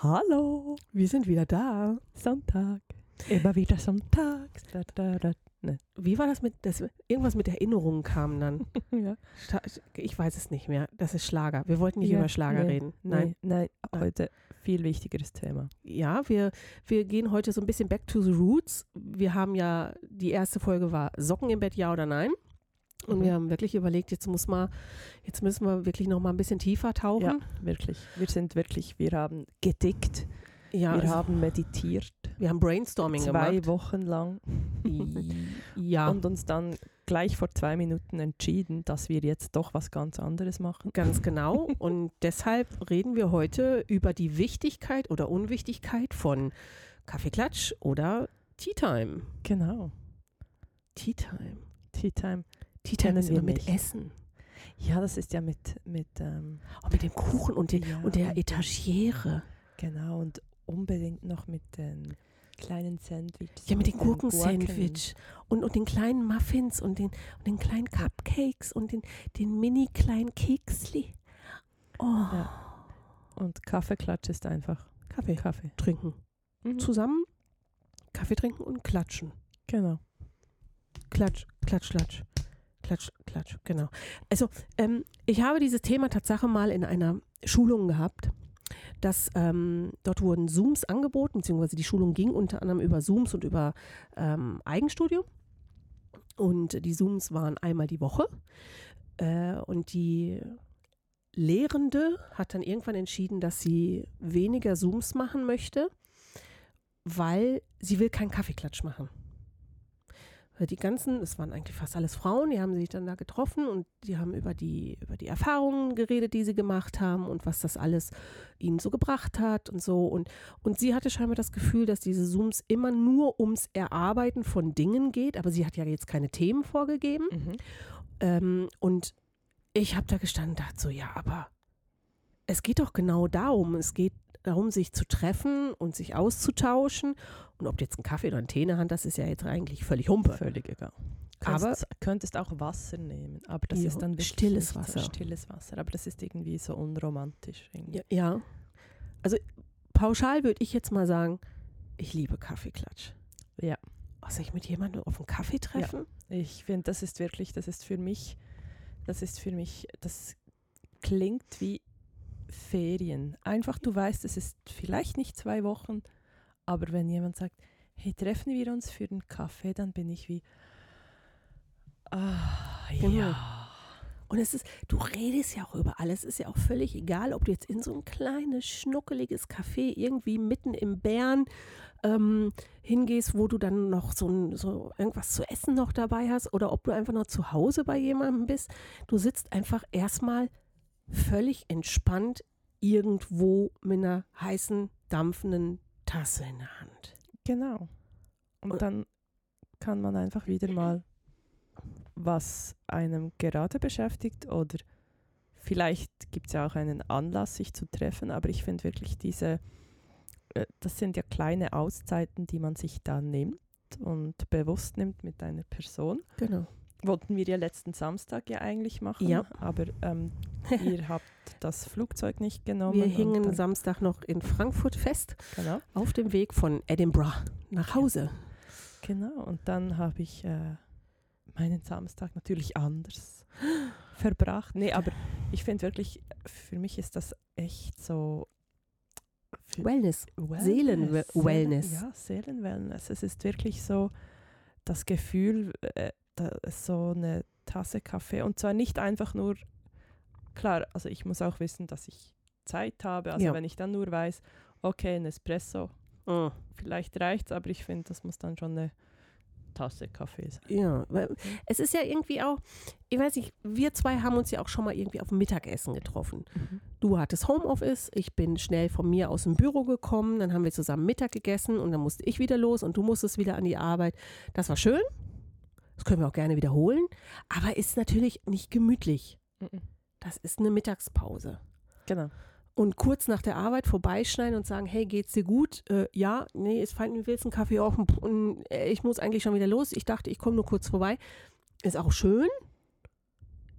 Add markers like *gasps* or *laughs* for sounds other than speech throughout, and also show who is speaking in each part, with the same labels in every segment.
Speaker 1: Hallo,
Speaker 2: Wir sind wieder da.
Speaker 1: Sonntag. Immer wieder sonntags. Da, da, da. Ne.
Speaker 2: Wie war das mit, das, irgendwas mit Erinnerungen kam dann? *laughs*
Speaker 1: Ja.
Speaker 2: Ich weiß es nicht mehr. Das ist Schlager. Wir wollten nicht
Speaker 1: Ja,
Speaker 2: über Schlager
Speaker 1: nee,
Speaker 2: reden.
Speaker 1: Nein, nein,
Speaker 2: Nein.
Speaker 1: heute viel wichtigeres Thema.
Speaker 2: Ja, wir, wir gehen heute so ein bisschen back to the roots. Wir haben ja, die erste Folge war Socken im Bett, ja oder nein? Und
Speaker 1: Mhm.
Speaker 2: wir haben wirklich überlegt, jetzt muss mal, jetzt müssen wir wirklich noch mal ein bisschen tiefer
Speaker 1: Ja,
Speaker 2: tauchen.
Speaker 1: wirklich. Wir sind wirklich, wir haben gedickt,
Speaker 2: Ja,
Speaker 1: wir
Speaker 2: also,
Speaker 1: haben meditiert,
Speaker 2: wir haben Brainstorming
Speaker 1: zwei
Speaker 2: gemacht.
Speaker 1: Wochen lang *laughs*
Speaker 2: Ja,
Speaker 1: und uns dann gleich vor zwei Minuten entschieden, dass wir jetzt doch was ganz anderes machen.
Speaker 2: Ganz genau. *laughs* Und deshalb reden wir heute über die Wichtigkeit oder Unwichtigkeit von Kaffeeklatsch oder Tea Time.
Speaker 1: Genau.
Speaker 2: Tea Time.
Speaker 1: Tea Time.
Speaker 2: Tea ist immer mit
Speaker 1: nicht.
Speaker 2: Essen.
Speaker 1: Ja, das ist ja mit, mit ähm,
Speaker 2: Und mit dem Kuchen und, den,
Speaker 1: Ja,
Speaker 2: und der Etagiere.
Speaker 1: genau und unbedingt noch mit den kleinen Sandwiches.
Speaker 2: Ja, mit den
Speaker 1: Gurken.
Speaker 2: Gurkensandwich und, und den kleinen Muffins und den, und den kleinen Cupcakes und den, den mini kleinen Keksli. Oh,
Speaker 1: Ja. Und Kaffeeklatsch ist einfach
Speaker 2: Kaffee
Speaker 1: Kaffee.
Speaker 2: trinken.
Speaker 1: Mhm.
Speaker 2: Zusammen Kaffee trinken und klatschen.
Speaker 1: Genau.
Speaker 2: Klatsch, klatsch, klatsch. Klatsch, klatsch, genau. Also, ähm, ich habe dieses Thema Tatsache mal in einer Schulung gehabt. Dass, ähm, dort wurden Zooms angeboten, beziehungsweise die Schulung ging unter anderem über Zooms und über ähm, Eigenstudio. Und die Zooms waren einmal die Woche. Äh, und die Lehrende hat dann irgendwann entschieden, dass sie weniger Zooms machen möchte, weil sie will keinen Kaffeeklatsch machen. Die ganzen, es waren eigentlich fast alles Frauen, die haben sich dann da getroffen und die haben über die, über die Erfahrungen geredet, die sie gemacht haben und was das alles ihnen so gebracht hat und so. Und, und sie hatte scheinbar das Gefühl, dass diese Zooms immer nur ums Erarbeiten von Dingen geht, aber sie hat ja jetzt keine Themen vorgegeben.
Speaker 1: Mhm.
Speaker 2: Ähm, und ich habe da gestanden und dachte so, ja, aber es geht doch genau darum. Es geht darum, sich zu treffen und sich auszutauschen. Und ob du jetzt einen Kaffee oder einen Tee in der Hand hast, ist ja jetzt eigentlich völlig Humpe.
Speaker 1: Völlig egal.
Speaker 2: Aber-
Speaker 1: Könntest, könntest auch Wasser nehmen, aber das
Speaker 2: Ja,
Speaker 1: ist dann wirklich
Speaker 2: stilles Wasser.
Speaker 1: So stilles Wasser, aber das ist irgendwie so unromantisch. Irgendwie.
Speaker 2: Ja, ja. Also pauschal würde ich jetzt mal sagen, ich liebe Kaffeeklatsch.
Speaker 1: Ja.
Speaker 2: Was soll ich mit jemandem auf einen Kaffee treffen?
Speaker 1: Ich finde, das ist wirklich, das ist für mich, das ist für mich, das klingt wie Ferien. Einfach, du weißt, es ist vielleicht nicht zwei Wochen, aber wenn jemand sagt, hey, treffen wir uns für einen Kaffee, dann bin ich wie, ah,
Speaker 2: Genau.
Speaker 1: ja.
Speaker 2: Und es ist, du redest ja auch über alles. Es ist ja auch völlig egal, ob du jetzt in so ein kleines, schnuckeliges Café irgendwie mitten im Bären ähm, hingehst, wo du dann noch so, ein, so irgendwas zu essen noch dabei hast oder ob du einfach noch zu Hause bei jemandem bist. Du sitzt einfach erstmal völlig entspannt irgendwo mit einer heißen, dampfenden Tasse in der Hand.
Speaker 1: Genau. Und
Speaker 2: Und-
Speaker 1: dann kann man einfach wieder mal, was einem gerade beschäftigt oder vielleicht gibt es ja auch einen Anlass, sich zu treffen, aber ich finde wirklich diese, äh, das sind ja kleine Auszeiten, die man sich da nimmt und bewusst nimmt mit einer Person.
Speaker 2: Genau.
Speaker 1: Wollten wir ja letzten Samstag ja eigentlich machen,
Speaker 2: Ja.
Speaker 1: aber ähm, *laughs* ihr habt das Flugzeug nicht genommen.
Speaker 2: Wir hingen Samstag noch in Frankfurt fest,
Speaker 1: genau.
Speaker 2: auf dem Weg von Edinburgh nach Hause.
Speaker 1: Genau, und dann habe ich äh, meinen Samstag natürlich anders *gasps* verbracht. Nee, aber ich finde wirklich, für mich ist das echt so
Speaker 2: Wellness.
Speaker 1: Wellness,
Speaker 2: Seelen-Wellness.
Speaker 1: Seelen, ja, Seelenwellness. Es ist wirklich so das Gefühl, äh, da, so eine Tasse Kaffee und zwar nicht einfach nur, klar, also ich muss auch wissen, dass ich Zeit habe. Also
Speaker 2: Ja.
Speaker 1: wenn ich dann nur weiß, okay, ein Espresso,
Speaker 2: Mm.
Speaker 1: vielleicht reicht's, aber ich finde, das muss dann schon eine Tasse Kaffee sein.
Speaker 2: Ja, weil es ist ja irgendwie auch, ich weiß nicht, wir zwei haben uns ja auch schon mal irgendwie auf Mittagessen getroffen. Du hattest Homeoffice, ich bin schnell von mir aus dem Büro gekommen, dann haben wir zusammen Mittag gegessen und dann musste ich wieder los und du musstest wieder an die Arbeit. Das war schön, das können wir auch gerne wiederholen, aber ist natürlich nicht gemütlich.
Speaker 1: Mhm.
Speaker 2: Das ist eine Mittagspause.
Speaker 1: Genau.
Speaker 2: Und kurz nach der Arbeit vorbeischneiden und sagen, hey, geht's dir gut? Äh, ja, nee, ist fein, willst einen Kaffee auch? Und äh, ich muss eigentlich schon wieder los. Ich dachte, ich komme nur kurz vorbei. Ist auch schön,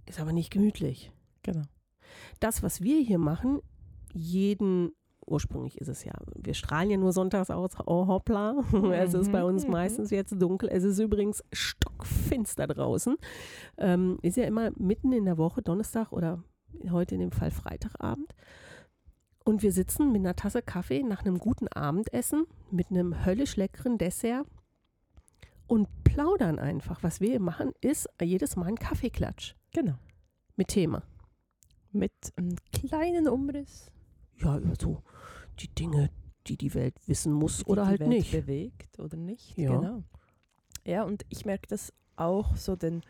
Speaker 2: ist aber nicht gemütlich.
Speaker 1: Genau.
Speaker 2: Das, was wir hier machen, jeden ursprünglich ist es ja, wir strahlen ja nur sonntags aus, oh hoppla, *laughs* es ist bei uns
Speaker 1: Mhm.
Speaker 2: meistens jetzt dunkel. Es ist übrigens stockfinster draußen. Ähm, ist ja immer mitten in der Woche, Donnerstag oder heute in dem Fall Freitagabend. Und wir sitzen mit einer Tasse Kaffee nach einem guten Abendessen mit einem höllisch leckeren Dessert und plaudern einfach. Was wir machen, ist jedes Mal ein Kaffeeklatsch
Speaker 1: Genau.
Speaker 2: mit Thema.
Speaker 1: Mit einem kleinen Umriss.
Speaker 2: Ja, über so die Dinge, die die Welt wissen muss
Speaker 1: die
Speaker 2: oder
Speaker 1: die
Speaker 2: halt
Speaker 1: Welt
Speaker 2: nicht.
Speaker 1: bewegt oder nicht.
Speaker 2: Ja.
Speaker 1: Genau. Ja, und ich merke das auch so, denn,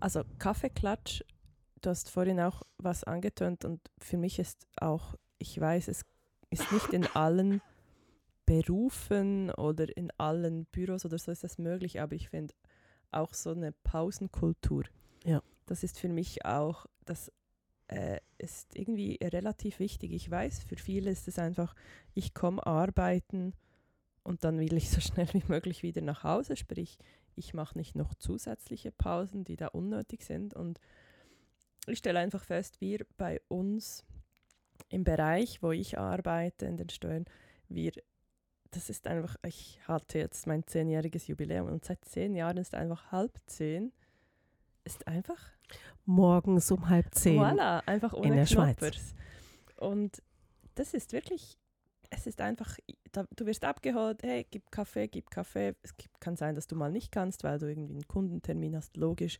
Speaker 1: also Kaffeeklatsch, du hast vorhin auch was angetönt und für mich ist auch, ich weiß, es ist nicht in *laughs* allen Berufen oder in allen Büros oder so ist das möglich, aber ich finde auch so eine Pausenkultur.
Speaker 2: Ja.
Speaker 1: Das ist für mich auch, das äh, ist irgendwie relativ wichtig. Ich weiß, für viele ist es einfach, ich komme arbeiten und dann will ich so *laughs* schnell wie möglich wieder nach Hause. Sprich, ich mache nicht noch zusätzliche Pausen, die da unnötig sind. Und ich stelle einfach fest, wir bei uns im Bereich, wo ich arbeite, in den Steuern, wir, das ist einfach, ich hatte jetzt mein zehnjähriges Jubiläum und seit zehn Jahren ist einfach halb zehn, ist einfach
Speaker 2: Morgens um halb zehn.
Speaker 1: Voila, einfach ohne
Speaker 2: in der Schweiz.
Speaker 1: Knoppers. Und das ist wirklich, es ist einfach, da, du wirst abgeholt, hey, gib Kaffee, gib Kaffee. Es gibt, kann sein, dass du mal nicht kannst, weil du irgendwie einen Kundentermin hast, logisch.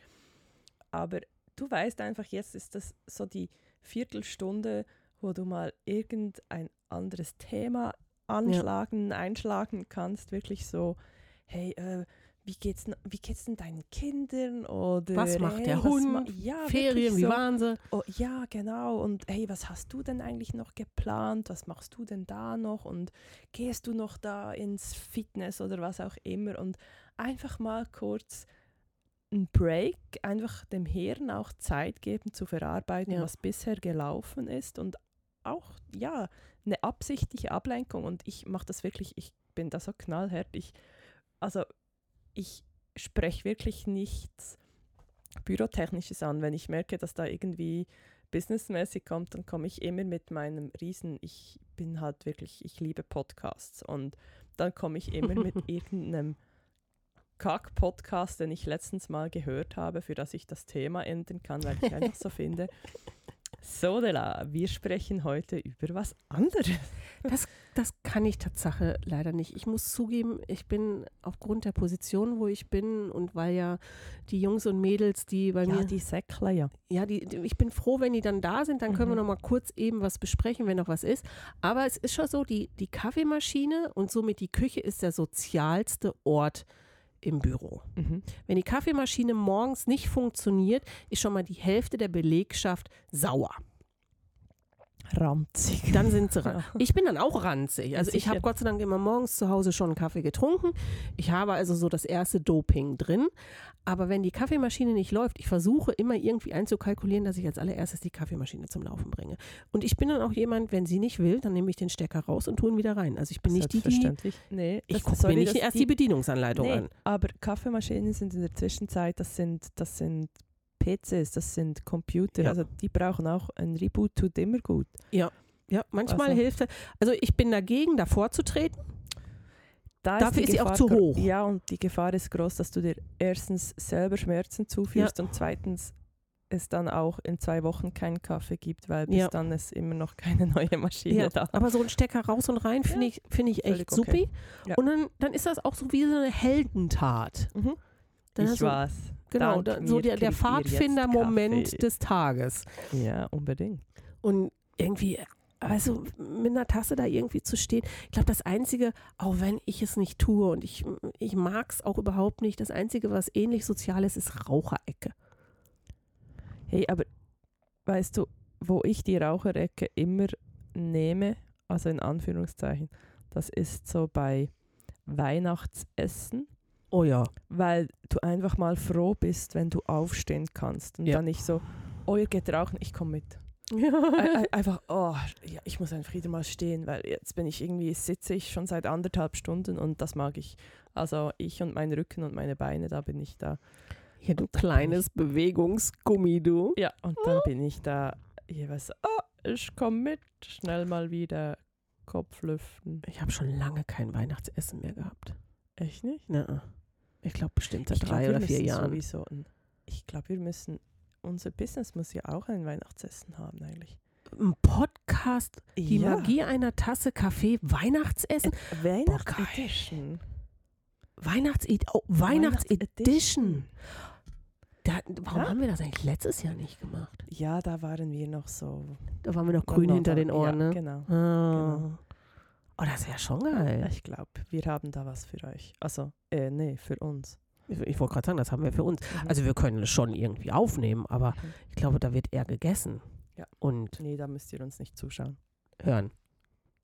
Speaker 1: Aber du weißt einfach, jetzt ist das so die Viertelstunde, wo du mal irgendein anderes Thema anschlagen, einschlagen kannst. Wirklich so, hey, äh, wie geht's, wie geht's denn deinen Kindern? Oder
Speaker 2: Was macht
Speaker 1: hey,
Speaker 2: der Hund?
Speaker 1: ma- ja,
Speaker 2: Ferien,
Speaker 1: wirklich
Speaker 2: wie
Speaker 1: so.
Speaker 2: waren sie?
Speaker 1: Oh, ja, genau. Und hey, was hast du denn eigentlich noch geplant? Was machst du denn da noch? Und gehst du noch da ins Fitness oder was auch immer? Und einfach mal kurz ein Break, einfach dem Hirn auch Zeit geben zu verarbeiten,
Speaker 2: Ja.
Speaker 1: was bisher gelaufen ist und auch, ja, eine absichtliche Ablenkung. Und ich mache das wirklich, ich bin da so knallhart. Ich, also, ich spreche wirklich nichts Bürotechnisches an. Wenn ich merke, dass da irgendwie businessmäßig kommt, dann komme ich immer mit meinem Riesen, ich bin halt wirklich, ich liebe Podcasts und dann komme ich immer mit *laughs* irgendeinem Kack-Podcast, den ich letztens mal gehört habe, für das ich das Thema ändern kann, weil ich einfach so finde, *laughs* so de la, wir sprechen heute über was anderes. *laughs*
Speaker 2: Das kann ich Tatsache leider nicht. Ich muss zugeben, ich bin aufgrund der Position, wo ich bin und weil ja die Jungs und Mädels, die bei
Speaker 1: Ja,
Speaker 2: mir,
Speaker 1: die Säckler, ja.
Speaker 2: ja, die, ich bin froh, wenn die dann da sind, dann können wir
Speaker 1: Mhm.
Speaker 2: noch mal kurz eben was besprechen, wenn noch was ist. Aber es ist schon so, die, die Kaffeemaschine und somit die Küche ist der sozialste Ort im Büro.
Speaker 1: Mhm.
Speaker 2: Wenn die Kaffeemaschine morgens nicht funktioniert, ist schon mal die Hälfte der Belegschaft sauer.
Speaker 1: Ranzig.
Speaker 2: Dann sind sie ran.
Speaker 1: Ja.
Speaker 2: Ich bin dann auch ranzig. Also ich habe Gott sei Dank immer morgens zu Hause schon einen Kaffee getrunken. Ich habe also so das erste Doping drin. Aber wenn die Kaffeemaschine nicht läuft, ich versuche immer irgendwie einzukalkulieren, dass ich als allererstes die Kaffeemaschine zum Laufen bringe. Und ich bin dann auch jemand, wenn sie nicht will, dann nehme ich den Stecker raus und tue ihn wieder rein. Also ich bin nicht die, die.
Speaker 1: Nee,
Speaker 2: ich gucke mir nicht erst die Bedienungsanleitung
Speaker 1: Nee,
Speaker 2: an.
Speaker 1: aber Kaffeemaschinen sind in der Zwischenzeit, das sind, das sind PCs, das sind Computer,
Speaker 2: Ja.
Speaker 1: also die brauchen auch ein Reboot, tut immer gut.
Speaker 2: Ja, manchmal
Speaker 1: Also-
Speaker 2: hilft es. Also ich bin dagegen, davor zu treten.
Speaker 1: Da
Speaker 2: Dafür
Speaker 1: die
Speaker 2: ist sie auch zu hoch.
Speaker 1: Ja, und die Gefahr ist groß, dass du dir erstens selber Schmerzen zuführst und zweitens es dann auch in zwei Wochen keinen Kaffee gibt, weil bis
Speaker 2: Ja.
Speaker 1: dann ist immer noch keine *laughs* neue Maschine
Speaker 2: Ja,
Speaker 1: da.
Speaker 2: aber so ein Stecker raus und rein finde
Speaker 1: Ja,
Speaker 2: ich, finde ich echt
Speaker 1: okay.
Speaker 2: supi.
Speaker 1: Ja.
Speaker 2: Und dann, dann ist das auch so wie so eine Heldentat.
Speaker 1: Mhm.
Speaker 2: Dann
Speaker 1: Ich weiß.
Speaker 2: Genau, da, so der, der Pfadfinder-Moment des Tages.
Speaker 1: Ja, unbedingt.
Speaker 2: Und irgendwie, also mit einer Tasse da irgendwie zu stehen. Ich glaube, das Einzige, auch wenn ich es nicht tue und ich, ich mag es auch überhaupt nicht, das Einzige, was ähnlich sozial ist, ist Raucherecke.
Speaker 1: Hey, aber weißt du, wo ich die Raucherecke immer nehme, also in Anführungszeichen, das ist so bei Weihnachtsessen,
Speaker 2: Oh ja.
Speaker 1: weil du einfach mal froh bist, wenn du aufstehen kannst und
Speaker 2: Ja.
Speaker 1: dann nicht so, oh, ihr geht rauchen, ich komme mit. *laughs* Ei- ei- einfach, oh, ja, ich muss einfach wieder mal stehen, weil jetzt bin ich irgendwie, sitze ich schon seit anderthalb Stunden und das mag ich. Also ich und mein Rücken und meine Beine, da bin ich da.
Speaker 2: Hier, du kleines Bewegungsgummi, du.
Speaker 1: Ja, und dann bin ich da jeweils, oh, ich komme mit, schnell mal wieder Kopf lüften.
Speaker 2: Ich habe schon lange kein Weihnachtsessen mehr gehabt.
Speaker 1: Echt nicht?
Speaker 2: Na, ich glaube bestimmt seit
Speaker 1: Ich glaub,
Speaker 2: drei
Speaker 1: wir
Speaker 2: oder vier Jahren.
Speaker 1: Sowieso ein, ich glaube, wir müssen, unser Business muss ja auch ein Weihnachtsessen haben eigentlich.
Speaker 2: Ein Podcast, die
Speaker 1: ja.
Speaker 2: Magie einer Tasse Kaffee, Weihnachtsessen,
Speaker 1: Äh, Weihnachtsedition.
Speaker 2: Weihnachts oh, Weihnachtsedition. Da, warum
Speaker 1: Ja.
Speaker 2: haben wir das eigentlich letztes Jahr nicht gemacht?
Speaker 1: Ja, da waren wir noch so.
Speaker 2: Da waren wir noch grün hinter den Ohren,
Speaker 1: ja,
Speaker 2: ne?
Speaker 1: Genau.
Speaker 2: Ah. Oh, das wäre schon geil.
Speaker 1: Ich glaube, wir haben da was für euch. Also, äh, nee, für uns.
Speaker 2: Ich, ich wollte gerade sagen, das haben wir für uns.
Speaker 1: Mhm.
Speaker 2: Also wir können es schon irgendwie aufnehmen, aber
Speaker 1: Mhm.
Speaker 2: ich glaube, da wird eher gegessen
Speaker 1: Ja.
Speaker 2: und
Speaker 1: Nee, da müsst ihr uns nicht zuschauen.
Speaker 2: hören.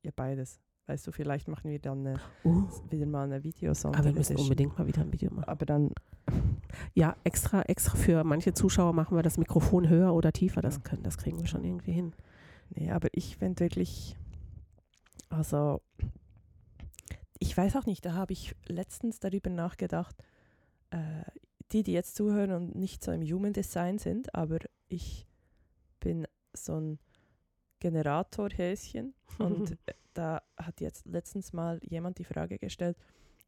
Speaker 1: Ihr beides. Weißt du, vielleicht machen wir dann eine,
Speaker 2: Uh,
Speaker 1: wieder mal eine Videosong.
Speaker 2: aber wir müssen unbedingt mal wieder ein Video machen.
Speaker 1: Aber dann,
Speaker 2: Ja, extra, extra für manche Zuschauer machen wir das Mikrofon höher oder tiefer. Das,
Speaker 1: Ja.
Speaker 2: können, das kriegen wir schon irgendwie hin.
Speaker 1: nee, aber ich finde wirklich, also, ich weiß auch nicht, da habe ich letztens darüber nachgedacht, äh, die, die jetzt zuhören und nicht so im Human Design sind, aber ich bin so ein Generatorhäschen *laughs* und äh, da hat jetzt letztens mal jemand die Frage gestellt,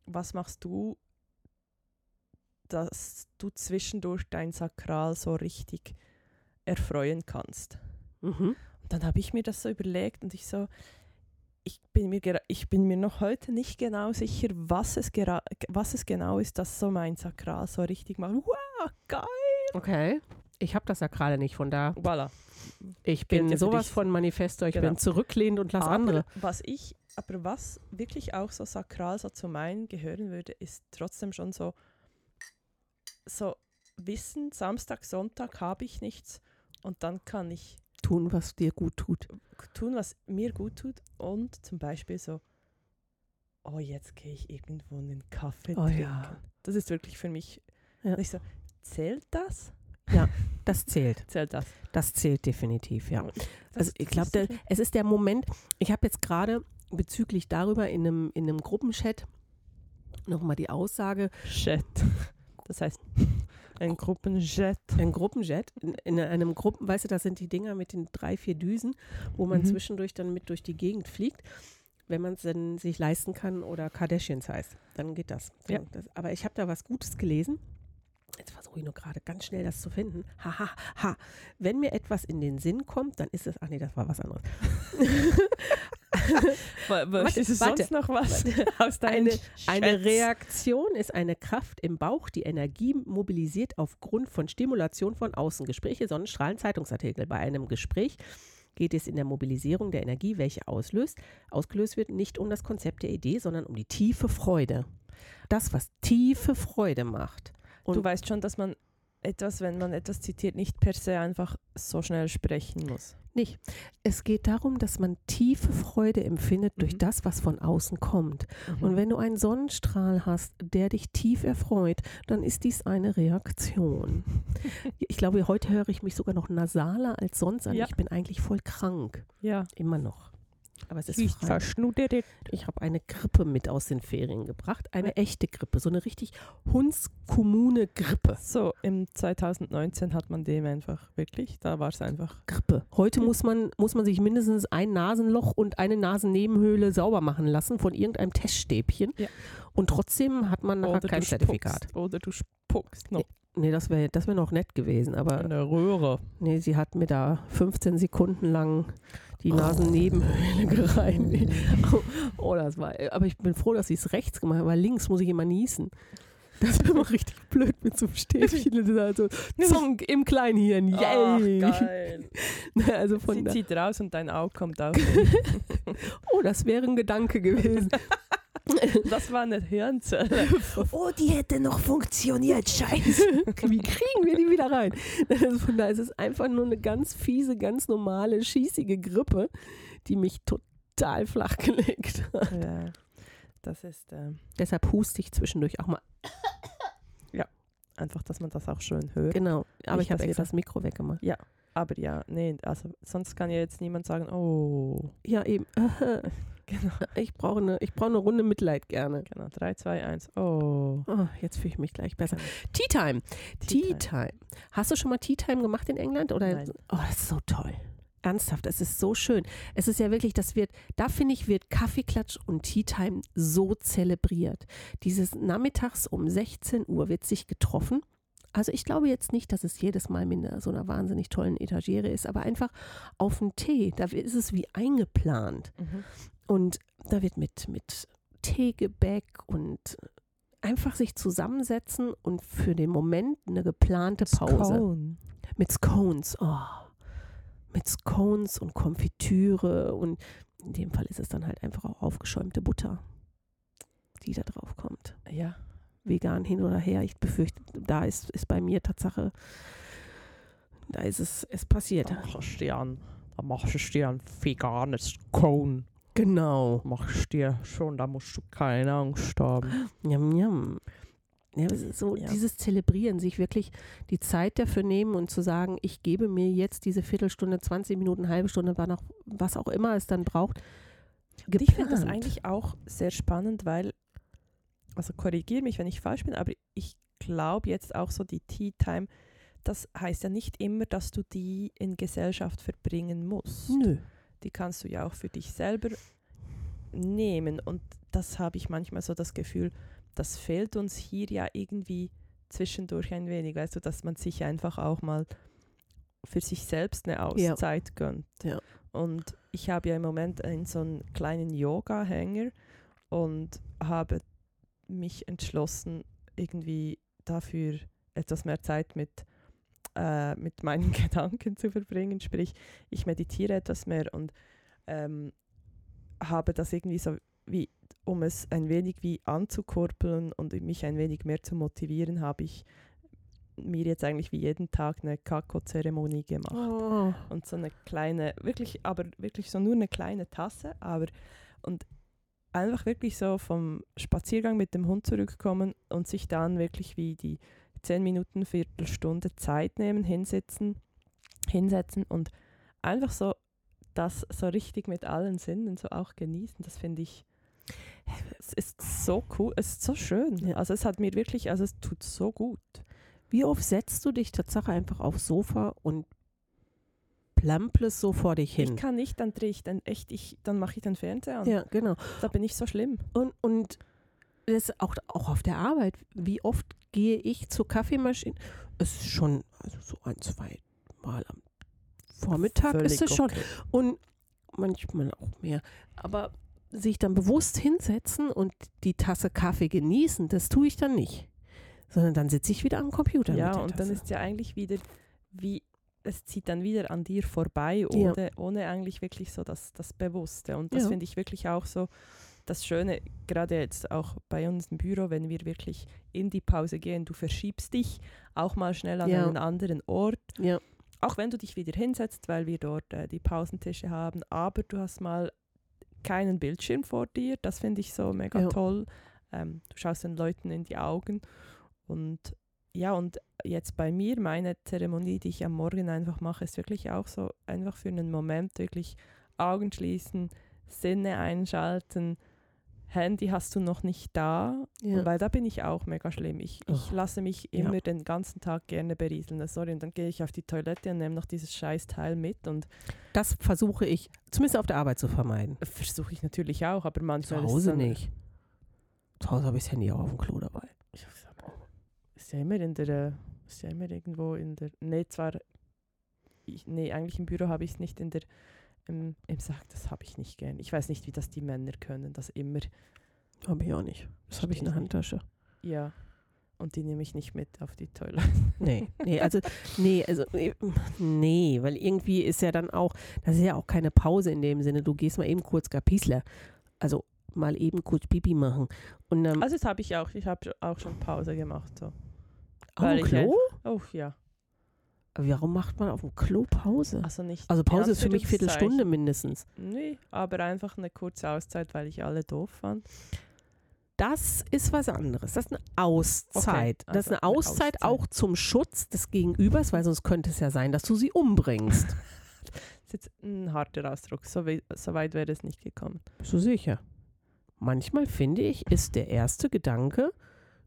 Speaker 1: was machst du, dass du zwischendurch dein Sakral so richtig erfreuen kannst?
Speaker 2: Mhm.
Speaker 1: Und dann habe ich mir das so überlegt und ich so, ich bin mir, ich bin mir noch heute nicht genau sicher, was es, was es genau ist, das so mein Sakral so richtig macht. Wow, geil!
Speaker 2: Okay. Ich habe das ja gerade nicht, von da.
Speaker 1: Voilà.
Speaker 2: Ich bin
Speaker 1: ja
Speaker 2: sowas
Speaker 1: dich.
Speaker 2: von Manifesto. Ich
Speaker 1: Genau.
Speaker 2: bin zurücklehnt und lass
Speaker 1: aber
Speaker 2: andere.
Speaker 1: Was ich, aber was wirklich auch so sakral so zu meinen gehören würde, ist trotzdem schon so, so Wissen, Samstag, Sonntag habe ich nichts und dann kann ich
Speaker 2: Tun, was dir gut tut.
Speaker 1: tun, was mir gut tut und zum Beispiel so, oh, jetzt gehe ich irgendwo einen Kaffee
Speaker 2: Oh
Speaker 1: trinken.
Speaker 2: ja.
Speaker 1: Das ist wirklich für mich,
Speaker 2: Ja.
Speaker 1: ich so, zählt das?
Speaker 2: Das zählt. *laughs*
Speaker 1: Zählt das?
Speaker 2: Das zählt definitiv, ja.
Speaker 1: Das-
Speaker 2: Also ich glaube, es ist der Moment, ich habe jetzt gerade bezüglich darüber in einem, in einem Gruppenchat nochmal die Aussage,
Speaker 1: Chat. Das heißt, ein Gruppenchat.
Speaker 2: ein Gruppenchat, in, in einem Gruppen, weißt du, das sind die Dinger mit den drei, vier Düsen, wo man
Speaker 1: Mhm.
Speaker 2: zwischendurch dann mit durch die Gegend fliegt, wenn man es dann sich leisten kann oder Kardashians heißt. Dann geht das. Dann,
Speaker 1: Ja.
Speaker 2: das aber ich habe da was Gutes gelesen. Jetzt versuche ich nur gerade ganz schnell das zu finden. Ha, ha, ha. Wenn mir etwas in den Sinn kommt, dann ist es, ach nee, das war was anderes. *laughs* *laughs* *laughs*
Speaker 1: Wa- wa-
Speaker 2: Warte,
Speaker 1: ist
Speaker 2: warte,
Speaker 1: sonst noch was *laughs* aus
Speaker 2: Eine, eine? Reaktion ist eine Kraft im Bauch, die Energie mobilisiert aufgrund von Stimulation von außen. Gespräche, Sonnenstrahlen, Zeitungsartikel. Bei einem Gespräch geht es in der Mobilisierung der Energie, welche auslöst, ausgelöst wird, nicht um das Konzept der Idee, sondern um die tiefe Freude. Das, was tiefe Freude macht.
Speaker 1: Du
Speaker 2: Und
Speaker 1: weißt schon, dass man etwas, wenn man etwas zitiert, nicht per se einfach so schnell sprechen muss.
Speaker 2: Nicht. Es geht darum, dass man tiefe Freude empfindet durch
Speaker 1: Mhm.
Speaker 2: das, was von außen kommt. Und wenn du einen Sonnenstrahl hast, der dich tief erfreut, dann ist dies eine Reaktion. *laughs* Ich glaube, heute höre ich mich sogar noch nasaler als sonst an.
Speaker 1: Ja.
Speaker 2: Ich bin eigentlich voll krank.
Speaker 1: ja,
Speaker 2: Immer noch. Aber es ist
Speaker 1: ich
Speaker 2: frei.
Speaker 1: verschnuddere.
Speaker 2: Ich habe eine Grippe mit aus den Ferien gebracht. Eine echte Grippe. So eine richtig hundskommune Grippe.
Speaker 1: So, im 2019 hat man dem einfach wirklich, da war es einfach.
Speaker 2: Grippe. Heute
Speaker 1: Mhm.
Speaker 2: muss man, muss man sich mindestens ein Nasenloch und eine Nasennebenhöhle sauber machen lassen von irgendeinem Teststäbchen.
Speaker 1: Ja.
Speaker 2: Und trotzdem hat man nachher kein Zertifikat.
Speaker 1: Spuckst, oder du spuckst noch
Speaker 2: Nee, das wäre das wär noch nett gewesen, aber
Speaker 1: in der Röhre.
Speaker 2: nee, sie hat mir da 15 Sekunden lang die Nasennebenhöhle gereinigt. *laughs* Oh, das war, aber ich bin froh, dass sie es rechts gemacht hat, weil links muss ich immer niesen. Das ist immer richtig blöd mit so einem Stäbchen. Das ist halt so Zonk im Kleinhirn. Yay!
Speaker 1: Ach, geil. *laughs*
Speaker 2: Also von
Speaker 1: Sie zieht raus und dein Auge kommt auf. *laughs*
Speaker 2: oh, das wäre ein Gedanke gewesen. *laughs*
Speaker 1: Das war eine Hirnzelle. *laughs*
Speaker 2: oh, die hätte noch funktioniert, scheiße. *laughs* Wie kriegen wir die wieder rein? Von da ist es einfach nur eine ganz fiese, ganz normale, schießige Grippe, die mich total flach gelegt hat.
Speaker 1: ja, das ist ähm,
Speaker 2: Deshalb huste ich zwischendurch auch mal. *coughs*
Speaker 1: einfach, dass man das auch schön hört.
Speaker 2: Genau, aber
Speaker 1: Nicht,
Speaker 2: ich habe extra das Mikro weggemacht.
Speaker 1: Aber ja, nee, also sonst kann ja jetzt niemand sagen, oh.
Speaker 2: Ja, eben. *laughs* *laughs*
Speaker 1: Genau,
Speaker 2: Ich brauche eine, ich brauche eine Runde Mitleid gerne.
Speaker 1: genau. 3, 2, 1, oh.
Speaker 2: Oh, jetzt fühle ich mich gleich besser. Tea Time. Tea
Speaker 1: Tea
Speaker 2: Time. Hast du schon mal Tea Time gemacht in England? Oder?
Speaker 1: Nein.
Speaker 2: Oh, das ist so toll. ernsthaft, es ist so schön. Es ist ja wirklich, das wird, da finde ich, wird Kaffeeklatsch und Tea Time so zelebriert. Dieses nachmittags um 16 Uhr wird sich getroffen. Also ich glaube jetzt nicht, dass es jedes Mal mit so einer wahnsinnig tollen Etagere ist, aber einfach auf einen Tee, da ist es wie eingeplant.
Speaker 1: Mhm.
Speaker 2: Und da wird mit, mit Teegebäck und einfach sich zusammensetzen und für den Moment eine geplante Pause.
Speaker 1: Scone.
Speaker 2: Mit Scones. Oh. Mit Scones und Konfitüre und in dem Fall ist es dann halt einfach auch aufgeschäumte Butter, die da drauf kommt.
Speaker 1: Ja.
Speaker 2: Vegan hin oder her. Ich befürchte, da ist, ist bei mir Tatsache, da ist es, es passiert.
Speaker 1: Da machst du dir an, da machst du dir ein veganes Scone.
Speaker 2: Genau.
Speaker 1: Machst du dir schon, da musst du keine Angst haben.
Speaker 2: Njam, njam. Ja, so
Speaker 1: Ja.
Speaker 2: dieses Zelebrieren, sich wirklich die Zeit dafür nehmen und zu sagen, ich gebe mir jetzt diese Viertelstunde, 20 Minuten, halbe Stunde, wann auch, was auch immer es dann braucht.
Speaker 1: Und ich finde das
Speaker 2: geplant.
Speaker 1: eigentlich auch sehr spannend, weil, also korrigiere mich, wenn ich falsch bin, aber ich glaube jetzt auch so die Tea Time, das heißt ja nicht immer, dass du die in Gesellschaft verbringen musst.
Speaker 2: Nö.
Speaker 1: Die kannst du ja auch für dich selber nehmen. Und das habe ich manchmal so das Gefühl, das fehlt uns hier ja irgendwie zwischendurch ein wenig, weißt du, dass man sich einfach auch mal für sich selbst eine
Speaker 2: Ja.
Speaker 1: Auszeit gönnt.
Speaker 2: Ja.
Speaker 1: Und ich habe ja im Moment einen so einen kleinen Yoga-Hänger und habe mich entschlossen, irgendwie dafür etwas mehr Zeit mit, äh, mit *laughs* meinen Gedanken zu verbringen. Sprich, ich meditiere etwas mehr und ähm, habe das irgendwie so wie, um es ein wenig wie anzukurbeln und mich ein wenig mehr zu motivieren, habe ich mir jetzt eigentlich wie jeden Tag eine Kakao-Zeremonie gemacht
Speaker 2: Oh.
Speaker 1: und so eine kleine, wirklich, aber wirklich so nur eine kleine Tasse, aber und einfach wirklich so vom Spaziergang mit dem Hund zurückkommen und sich dann wirklich wie die 10 Minuten, Viertelstunde Zeit nehmen, hinsetzen, hinsetzen und einfach so das so richtig mit allen Sinnen so auch genießen. Das finde ich, es ist so cool, es ist so schön. Also es hat mir wirklich, also es tut so gut.
Speaker 2: Wie oft setzt du dich Tatsache einfach aufs Sofa und plamplest so vor dich
Speaker 1: Ich
Speaker 2: hin?
Speaker 1: kann nicht, dann drehe ich dann echt, ich, dann mache ich den Fernseher an.
Speaker 2: Ja, genau.
Speaker 1: Da bin ich so schlimm.
Speaker 2: Und, und das auch, auch auf der Arbeit. Wie oft gehe ich zur Kaffeemaschine? Es ist schon also so ein, zwei Mal am Vormittag ist
Speaker 1: Völlig
Speaker 2: es schon.
Speaker 1: okay.
Speaker 2: Und manchmal auch mehr. Aber sich dann bewusst hinsetzen und die Tasse Kaffee genießen, das tue ich dann nicht. Sondern dann sitze ich wieder am Computer.
Speaker 1: Ja, und dann
Speaker 2: Tasse.
Speaker 1: ist ja eigentlich wieder wie, es zieht dann wieder an dir vorbei,
Speaker 2: Ja.
Speaker 1: ohne, ohne eigentlich wirklich so das, das Bewusste. Und das
Speaker 2: Ja.
Speaker 1: finde ich wirklich auch so das Schöne, gerade jetzt auch bei uns im Büro, wenn wir wirklich in die Pause gehen, du verschiebst dich auch mal schnell an
Speaker 2: Ja.
Speaker 1: einen anderen Ort. Auch wenn du dich wieder hinsetzt, weil wir dort äh, die Pausentische haben, aber du hast mal keinen Bildschirm vor dir. Das finde ich so mega toll. Ähm, du schaust den Leuten in die Augen. Und ja, und jetzt bei mir, meine Zeremonie, die ich am Morgen einfach mache, ist wirklich auch so einfach für einen Moment wirklich Augen schließen, Sinne einschalten. Handy hast du noch nicht da,
Speaker 2: Ja.
Speaker 1: weil da bin ich auch mega schlimm. Ich, ich
Speaker 2: Oh,
Speaker 1: lasse mich
Speaker 2: ja.
Speaker 1: immer den ganzen Tag gerne berieseln. Sorry, und dann gehe ich auf die Toilette und nehme noch dieses scheiß Teil mit und
Speaker 2: Das versuche ich zumindest auf der Arbeit zu vermeiden.
Speaker 1: versuche ich natürlich auch, aber
Speaker 2: Zu
Speaker 1: manchmal ist
Speaker 2: Hause nicht. Zu Hause habe ich das Handy auch auf dem Klo dabei.
Speaker 1: Ja immer in der, äh, ist ja immer irgendwo in der, nee, zwar, ich, nee, eigentlich im Büro habe ich es nicht in der, im, im Sack, das habe ich nicht gern. Ich weiß nicht, wie das die Männer können, das immer,
Speaker 2: Habe ich auch nicht. Das habe ich in der Handtasche.
Speaker 1: ja. Und die nehme ich nicht mit auf die Toilette. *laughs*
Speaker 2: Nee, nee, also, nee, also, nee, nee, weil irgendwie ist ja dann auch, das ist ja auch keine Pause in dem Sinne, du gehst mal eben kurz Kapisler. Also mal eben kurz Pipi machen. Und ähm,
Speaker 1: Also das habe ich auch, ich habe auch schon Pause gemacht, so.
Speaker 2: Auf dem Klo?
Speaker 1: Oh ja,
Speaker 2: Aber Warum macht man auf dem Klo Pause?
Speaker 1: also nicht.
Speaker 2: Also Pause ist für mich. Viertelstunde mindestens.
Speaker 1: Nee, aber einfach eine kurze Auszeit, weil ich alle doof fand.
Speaker 2: Das ist was anderes. Das ist eine Auszeit.
Speaker 1: Okay,
Speaker 2: das ist
Speaker 1: also
Speaker 2: eine
Speaker 1: eine
Speaker 2: Auszeit,
Speaker 1: Auszeit.
Speaker 2: auch zum Schutz des Gegenübers, weil sonst könnte es ja sein, dass du sie umbringst. *laughs*
Speaker 1: Das ist jetzt ein harter Ausdruck, so, wei- so weit wäre es nicht gekommen.
Speaker 2: Bist du sicher? Manchmal finde ich, ist der erste Gedanke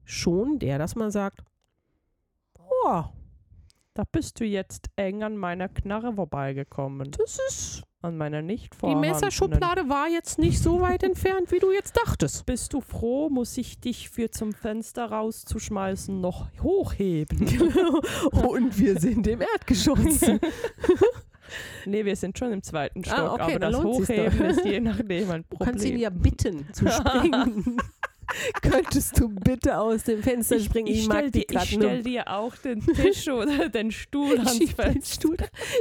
Speaker 2: schon der, dass man sagt, oh,
Speaker 1: Da bist du jetzt eng an meiner Knarre vorbeigekommen.
Speaker 2: Das ist.
Speaker 1: An meiner nicht
Speaker 2: Die. Messerschublade war jetzt nicht so weit entfernt, wie du jetzt dachtest.
Speaker 1: Bist du froh, muss ich dich für zum Fenster rauszuschmeißen noch hochheben? *laughs*
Speaker 2: Und wir sind im Erdgeschoss. *laughs*
Speaker 1: nee, wir sind schon im zweiten Stock,
Speaker 2: Ah, okay,
Speaker 1: aber das. Hochheben ist je nachdem ein
Speaker 2: Du
Speaker 1: Problem.
Speaker 2: kannst ihn ja bitten zu *laughs* springen. *laughs* Könntest du bitte aus dem Fenster
Speaker 1: ich,
Speaker 2: springen?
Speaker 1: ich,
Speaker 2: Ich, mag
Speaker 1: dir,
Speaker 2: die
Speaker 1: ich
Speaker 2: gerade
Speaker 1: stell dir auch den *laughs* Tisch oder den Stuhl ans
Speaker 2: den
Speaker 1: Fenster.
Speaker 2: Stuhl.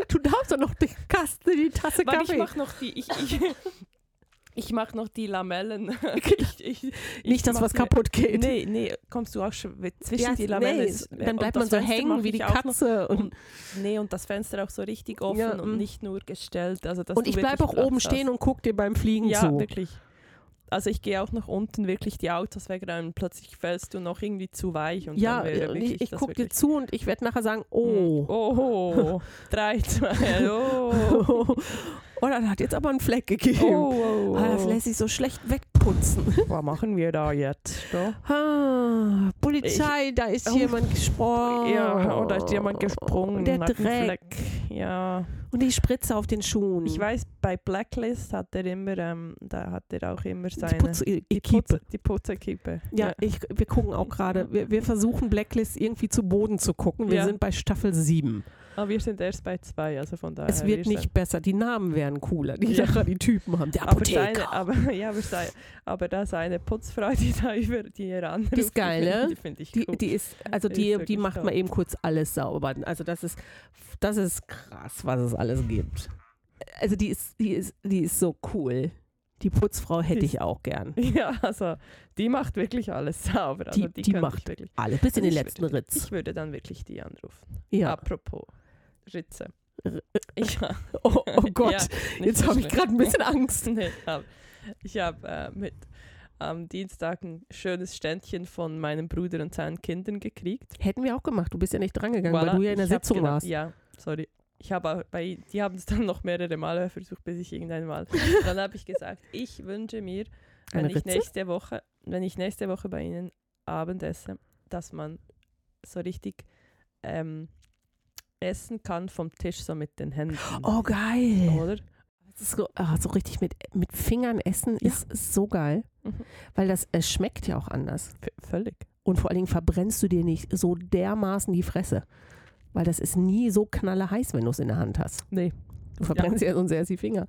Speaker 2: Du darfst doch noch die Kaste, die Tasse
Speaker 1: Warte, ich
Speaker 2: Kaffee.
Speaker 1: mach noch die. Ich, ich, *laughs* ich mach noch die Lamellen. Ich, ich, ich
Speaker 2: nicht, dass was kaputt geht.
Speaker 1: Nee, nee, kommst du auch schon zwischen
Speaker 2: Ja,
Speaker 1: die Lamellen.
Speaker 2: nee, dann bleibt man so
Speaker 1: Fenster
Speaker 2: hängen wie
Speaker 1: ich
Speaker 2: die
Speaker 1: auch noch-
Speaker 2: Katze. Und,
Speaker 1: nee, und das Fenster auch so richtig offen
Speaker 2: Ja,
Speaker 1: und
Speaker 2: mm.
Speaker 1: nicht nur gestellt. Also,
Speaker 2: und ich bleib
Speaker 1: wirklich
Speaker 2: auch
Speaker 1: Platz
Speaker 2: oben
Speaker 1: hast.
Speaker 2: stehen und guck dir beim Fliegen
Speaker 1: Ja,
Speaker 2: zu.
Speaker 1: wirklich. Also ich gehe auch nach unten wirklich die Autos wegräumen. Plötzlich fällst du noch irgendwie zu weich. Und
Speaker 2: Ja,
Speaker 1: dann wirklich
Speaker 2: ich, ich gucke dir zu und ich werde nachher sagen, *laughs*
Speaker 1: Oh.
Speaker 2: oh.
Speaker 1: Oh, 3, 2, oh.
Speaker 2: oh, das hat jetzt aber einen Fleck gegeben.
Speaker 1: Oh, oh,
Speaker 2: Ah, das
Speaker 1: oh.
Speaker 2: lässt sich so schlecht wegputzen. *laughs*
Speaker 1: Was machen wir da jetzt? Da?
Speaker 2: Ah, Polizei, da ist
Speaker 1: Oh.
Speaker 2: jemand gesprungen. *laughs*
Speaker 1: Ja, oder ist jemand gesprungen?
Speaker 2: Der Dreck.
Speaker 1: Fleck. Ja,
Speaker 2: Und die Spritze auf den Schuhen.
Speaker 1: ich weiß, bei Blacklist hat er immer, ähm, da hat er auch immer seine...
Speaker 2: Putz
Speaker 1: die,
Speaker 2: Equipe.
Speaker 1: Putz, die Putzekippe.
Speaker 2: Ja, ich, wir gucken auch gerade, wir, wir versuchen Blacklist irgendwie zu Boden zu gucken. Wir
Speaker 1: Ja.
Speaker 2: sind bei Staffel 7.
Speaker 1: Aber wir sind erst bei zwei, also von daher...
Speaker 2: Es wird
Speaker 1: wir
Speaker 2: nicht besser. Die Namen werden cooler, die
Speaker 1: Ja.
Speaker 2: nachher die Typen haben. Der
Speaker 1: Aber,
Speaker 2: Apotheker.
Speaker 1: seine, aber, *laughs* ja, aber, sei, aber da seine Putzfrau, die da über die ihr anruft,
Speaker 2: ist geil,
Speaker 1: die
Speaker 2: ne?
Speaker 1: Die finde ich
Speaker 2: Die,
Speaker 1: cool.
Speaker 2: die ist, also
Speaker 1: Die
Speaker 2: die,
Speaker 1: ist
Speaker 2: die macht
Speaker 1: toll.
Speaker 2: mal eben kurz alles sauber. Also das ist, das ist krass, was es alles gibt. Also die ist, die ist, die ist so cool. Die Putzfrau hätte
Speaker 1: Die
Speaker 2: ich auch gern. *laughs*
Speaker 1: ja, also die macht wirklich alles sauber. Also
Speaker 2: Die- die macht
Speaker 1: ich wirklich.
Speaker 2: Alle, bis in
Speaker 1: Also
Speaker 2: den letzten
Speaker 1: würde,
Speaker 2: Ritz.
Speaker 1: Ich würde dann wirklich die anrufen.
Speaker 2: Ja.
Speaker 1: Apropos Ritze. *laughs* Ja,
Speaker 2: Oh, oh *laughs* Gott,
Speaker 1: Ja,
Speaker 2: jetzt habe ich gerade ein bisschen Angst.
Speaker 1: Nee, aber ich habe äh, mit am Dienstag ein schönes Ständchen von meinem Bruder und seinen Kindern gekriegt.
Speaker 2: Hätten wir auch gemacht. Du bist ja nicht drangegangen,
Speaker 1: Voilà,
Speaker 2: weil du ja in der
Speaker 1: hab
Speaker 2: Sitzung
Speaker 1: genau-
Speaker 2: warst.
Speaker 1: Ja, sorry. Ich habe bei, die haben es dann noch mehrere Male versucht, bis ich irgendwann mal. *laughs* Dann habe ich gesagt, ich wünsche mir, wenn ich nächste Woche, wenn ich nächste Woche bei Ihnen Abend esse, dass man so richtig ähm, essen kann vom Tisch so mit den Händen.
Speaker 2: Oh, geil.
Speaker 1: Oder?
Speaker 2: Das so, ah, so richtig mit, mit Fingern essen
Speaker 1: Ja.
Speaker 2: ist, ist so geil.
Speaker 1: Mhm.
Speaker 2: Weil das es schmeckt ja auch anders.
Speaker 1: V völlig.
Speaker 2: Und vor allen Dingen verbrennst du dir nicht so dermaßen die Fresse. Weil das ist nie so knalleheiß, wenn du es in der Hand hast.
Speaker 1: Nee,
Speaker 2: Du verbrennst ja, sonst erst die Finger.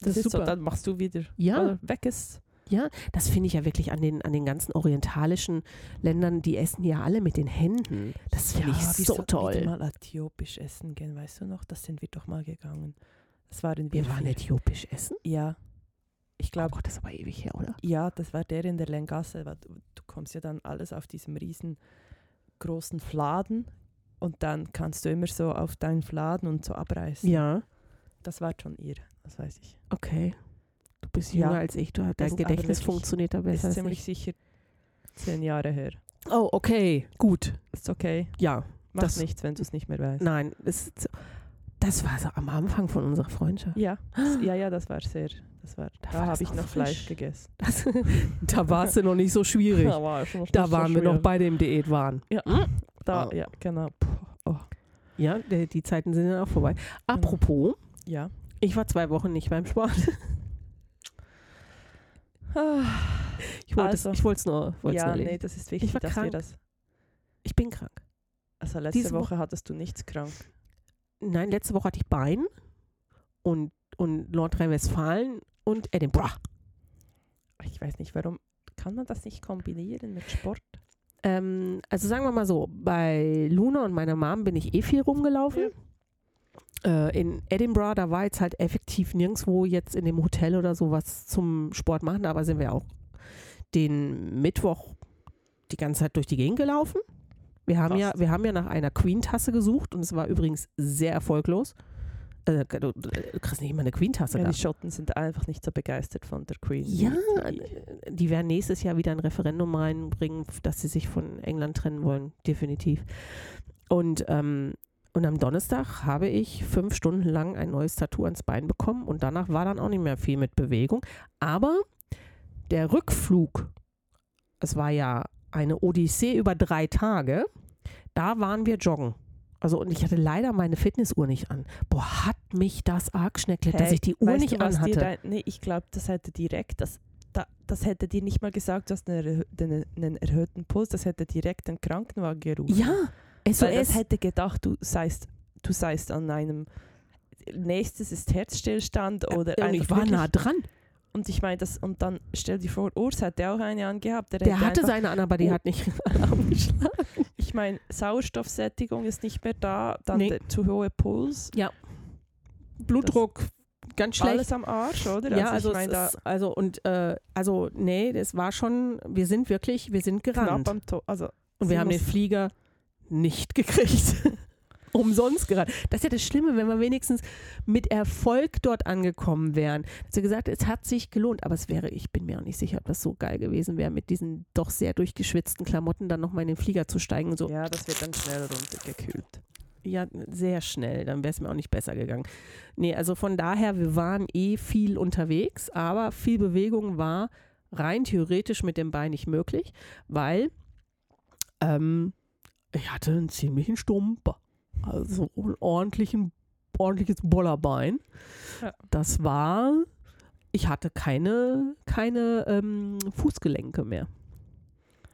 Speaker 1: das, ist
Speaker 2: super.
Speaker 1: so, dann machst du wieder.
Speaker 2: Ja.
Speaker 1: Oder weg ist.
Speaker 2: Ja, das finde ich ja wirklich an den, an den ganzen orientalischen Ländern, die essen ja alle mit den Händen. Das finde ich
Speaker 1: wir
Speaker 2: so
Speaker 1: sollten
Speaker 2: toll.
Speaker 1: Wieder mal äthiopisch essen gehen, weißt du noch? Das sind wir doch mal gegangen. Das waren wir.
Speaker 2: Wir waren äthiopisch essen.
Speaker 1: Ja. Ich
Speaker 2: Oh
Speaker 1: glaube,
Speaker 2: Gott, das ist aber ewig her, oder?
Speaker 1: ja, das war der in der Lengasse. Du, du kommst ja dann alles auf diesem riesen großen Fladen und dann kannst du immer so auf deinen Fladen und so abreißen.
Speaker 2: Ja,
Speaker 1: Das war schon ihr, das weiß ich.
Speaker 2: okay. Du bist
Speaker 1: Ja.
Speaker 2: jünger als ich. Du, dein
Speaker 1: Ist
Speaker 2: Gedächtnis funktioniert da
Speaker 1: Ist
Speaker 2: besser als
Speaker 1: ziemlich
Speaker 2: ich.
Speaker 1: sicher zehn Jahre her.
Speaker 2: Oh, okay. Gut.
Speaker 1: Ist okay.
Speaker 2: Ja.
Speaker 1: Macht
Speaker 2: Das-
Speaker 1: nichts, wenn du es nicht mehr weißt.
Speaker 2: Nein, das, das war so am Anfang von unserer Freundschaft.
Speaker 1: Ja, das, *gasps* ja, ja, das war sehr. Das war,
Speaker 2: Da
Speaker 1: da
Speaker 2: das
Speaker 1: habe ich
Speaker 2: noch
Speaker 1: Fleisch gegessen.
Speaker 2: Das, *laughs* da war es ja noch nicht so schwierig.
Speaker 1: war *laughs* schon
Speaker 2: Da
Speaker 1: so
Speaker 2: waren wir noch bei dem Diätwahn.
Speaker 1: Ja, da,
Speaker 2: Oh.
Speaker 1: ja, genau. Oh.
Speaker 2: Ja, die, die Zeiten sind dann auch vorbei. Apropos,
Speaker 1: Ja.
Speaker 2: ich war zwei Wochen nicht beim Sport. *laughs* *sighs* Ich wollte
Speaker 1: Also.
Speaker 2: es ich es nur,
Speaker 1: ja,
Speaker 2: nur
Speaker 1: nee, das ist wichtig,
Speaker 2: war
Speaker 1: dass
Speaker 2: krank.
Speaker 1: das.
Speaker 2: Ich bin krank.
Speaker 1: Also letzte
Speaker 2: Diese Woche-
Speaker 1: hattest du nichts krank.
Speaker 2: Nein, letzte Woche hatte ich Bein und, und Nordrhein-Westfalen und Edinburgh.
Speaker 1: Ich weiß nicht, warum kann man das nicht kombinieren mit Sport?
Speaker 2: Ähm, also sagen wir mal so, bei Luna und meiner Mom bin ich eh viel rumgelaufen. Äh, in Edinburgh, da war jetzt halt effektiv nirgendwo jetzt in dem Hotel oder so was zum Sport machen, aber sind wir auch den Mittwoch die ganze Zeit durch die Gegend gelaufen. Wir haben, ja, wir haben ja nach einer Queen-Tasse gesucht und es war übrigens sehr erfolglos. Äh, du, du kriegst nicht mal eine Queen-Tasse
Speaker 1: Ja,
Speaker 2: da.
Speaker 1: die Schotten sind einfach nicht so begeistert von der Queen.
Speaker 2: Ja,
Speaker 1: Die-
Speaker 2: die werden nächstes Jahr wieder ein Referendum reinbringen, dass sie sich von England trennen wollen, definitiv. Und, ähm, und am Donnerstag habe ich fünf Stunden lang ein neues Tattoo ans Bein bekommen und danach war dann auch nicht mehr viel mit Bewegung. Aber der Rückflug, es war ja eine Odyssee über drei Tage, da waren wir joggen. Also und ich hatte leider meine Fitnessuhr nicht an. Boah, hat mich das arg geschneckelt, dass
Speaker 1: Hey,
Speaker 2: ich die Uhr nicht
Speaker 1: du,
Speaker 2: anhatte.
Speaker 1: Dein, nee, ich glaube, das hätte direkt, das, da, das hätte dir nicht mal gesagt, du hast einen erhöhten Puls, das hätte direkt den Krankenwagen gerufen.
Speaker 2: Ja,
Speaker 1: Weil
Speaker 2: SOS.
Speaker 1: das hätte gedacht, du seist, du seist an einem, nächstes ist Herzstillstand oder
Speaker 2: und ich
Speaker 1: einfach
Speaker 2: war
Speaker 1: wirklich-
Speaker 2: nah dran.
Speaker 1: Und ich meine, das, und dann stell dir vor, Urs hätte auch eine angehabt. Der,
Speaker 2: Der
Speaker 1: hätte
Speaker 2: hatte
Speaker 1: einfach,
Speaker 2: seine an, aber die
Speaker 1: Oh.
Speaker 2: hat nicht *laughs* Alarm geschlagen.
Speaker 1: Ich meine, Sauerstoffsättigung ist nicht mehr da, dann
Speaker 2: Nee.
Speaker 1: der zu hohe Puls,
Speaker 2: Blutdruck, ganz schlecht.
Speaker 1: alles am Arsch, oder?
Speaker 2: ja, also,
Speaker 1: ich meine, da
Speaker 2: es ist, also und äh, also nee, das war schon, wir sind wirklich, wir sind
Speaker 1: knapp
Speaker 2: gerannt.
Speaker 1: am Tod. Also,
Speaker 2: Und wir haben den Flieger nicht gekriegt. *laughs* Umsonst gerannt. Das ist ja das Schlimme, wenn wir wenigstens mit Erfolg dort angekommen wären. Wir gesagt, es hat sich gelohnt, aber es wäre, ich bin mir auch nicht sicher, ob das so geil gewesen wäre, mit diesen doch sehr durchgeschwitzten Klamotten dann nochmal in den Flieger zu steigen. So,
Speaker 1: ja, das wird dann schnell runtergekühlt.
Speaker 2: ja, sehr schnell, dann wäre es mir auch nicht besser gegangen. Nee, also von daher, wir waren eh viel unterwegs, aber viel Bewegung war rein theoretisch mit dem Bein nicht möglich, weil ähm, ich hatte einen ziemlichen Stumper. Also einen ordentlichen, ordentliches Bollerbein.
Speaker 1: Ja.
Speaker 2: Das war, ich hatte keine, keine ähm, Fußgelenke mehr.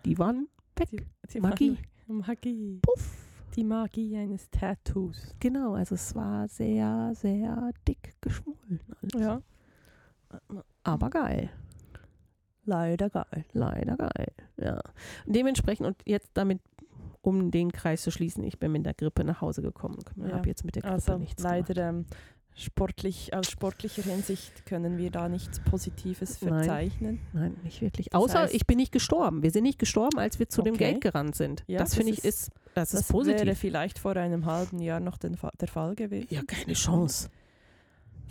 Speaker 2: Die waren weg.
Speaker 1: Die, die
Speaker 2: Magie.
Speaker 1: Magie.
Speaker 2: Puff.
Speaker 1: Die Magie eines Tattoos.
Speaker 2: Genau, also es war sehr, sehr dick geschwollen. alles.
Speaker 1: Ja.
Speaker 2: Aber geil.
Speaker 1: Leider geil.
Speaker 2: Leider geil. Ja. Dementsprechend, und jetzt damit, um den Kreis zu schließen, ich bin mit der Grippe nach Hause gekommen. Ich
Speaker 1: Ja.
Speaker 2: habe jetzt mit der Grippe
Speaker 1: Also
Speaker 2: nichts
Speaker 1: leider ähm, sportlich, aus sportlicher Hinsicht können wir da nichts Positives
Speaker 2: Nein.
Speaker 1: verzeichnen.
Speaker 2: gemacht. Nein, nicht wirklich.
Speaker 1: Das
Speaker 2: Außer
Speaker 1: heißt-
Speaker 2: ich bin nicht gestorben. Wir sind nicht gestorben, als wir zu dem
Speaker 1: Okay.
Speaker 2: Gate gerannt sind.
Speaker 1: Ja,
Speaker 2: das
Speaker 1: das
Speaker 2: finde ich
Speaker 1: ist-
Speaker 2: ist, das ist
Speaker 1: Das
Speaker 2: positiv.
Speaker 1: wäre vielleicht vor einem halben Jahr noch den, der Fall gewesen.
Speaker 2: ja, keine Chance.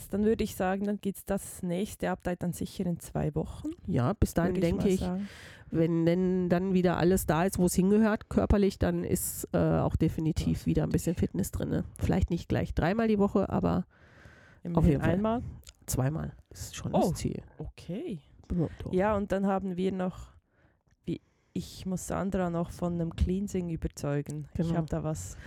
Speaker 1: Dann würde ich sagen, dann gibt es das nächste Update dann sicher in zwei Wochen.
Speaker 2: Ja, bis dahin denke ich,
Speaker 1: sagen.
Speaker 2: Wenn denn dann wieder alles da ist, wo es hingehört, körperlich, dann ist äh, auch definitiv wieder ein bisschen Fitness drin. Vielleicht nicht gleich dreimal die Woche, aber
Speaker 1: Immerhin
Speaker 2: jeden Fall.
Speaker 1: einmal.
Speaker 2: zweimal ist schon
Speaker 1: Oh.
Speaker 2: das Ziel.
Speaker 1: Okay.
Speaker 2: Ja,
Speaker 1: und dann haben wir noch, wie ich muss Sandra noch von einem Cleansing überzeugen. Ich
Speaker 2: Genau.
Speaker 1: habe da was.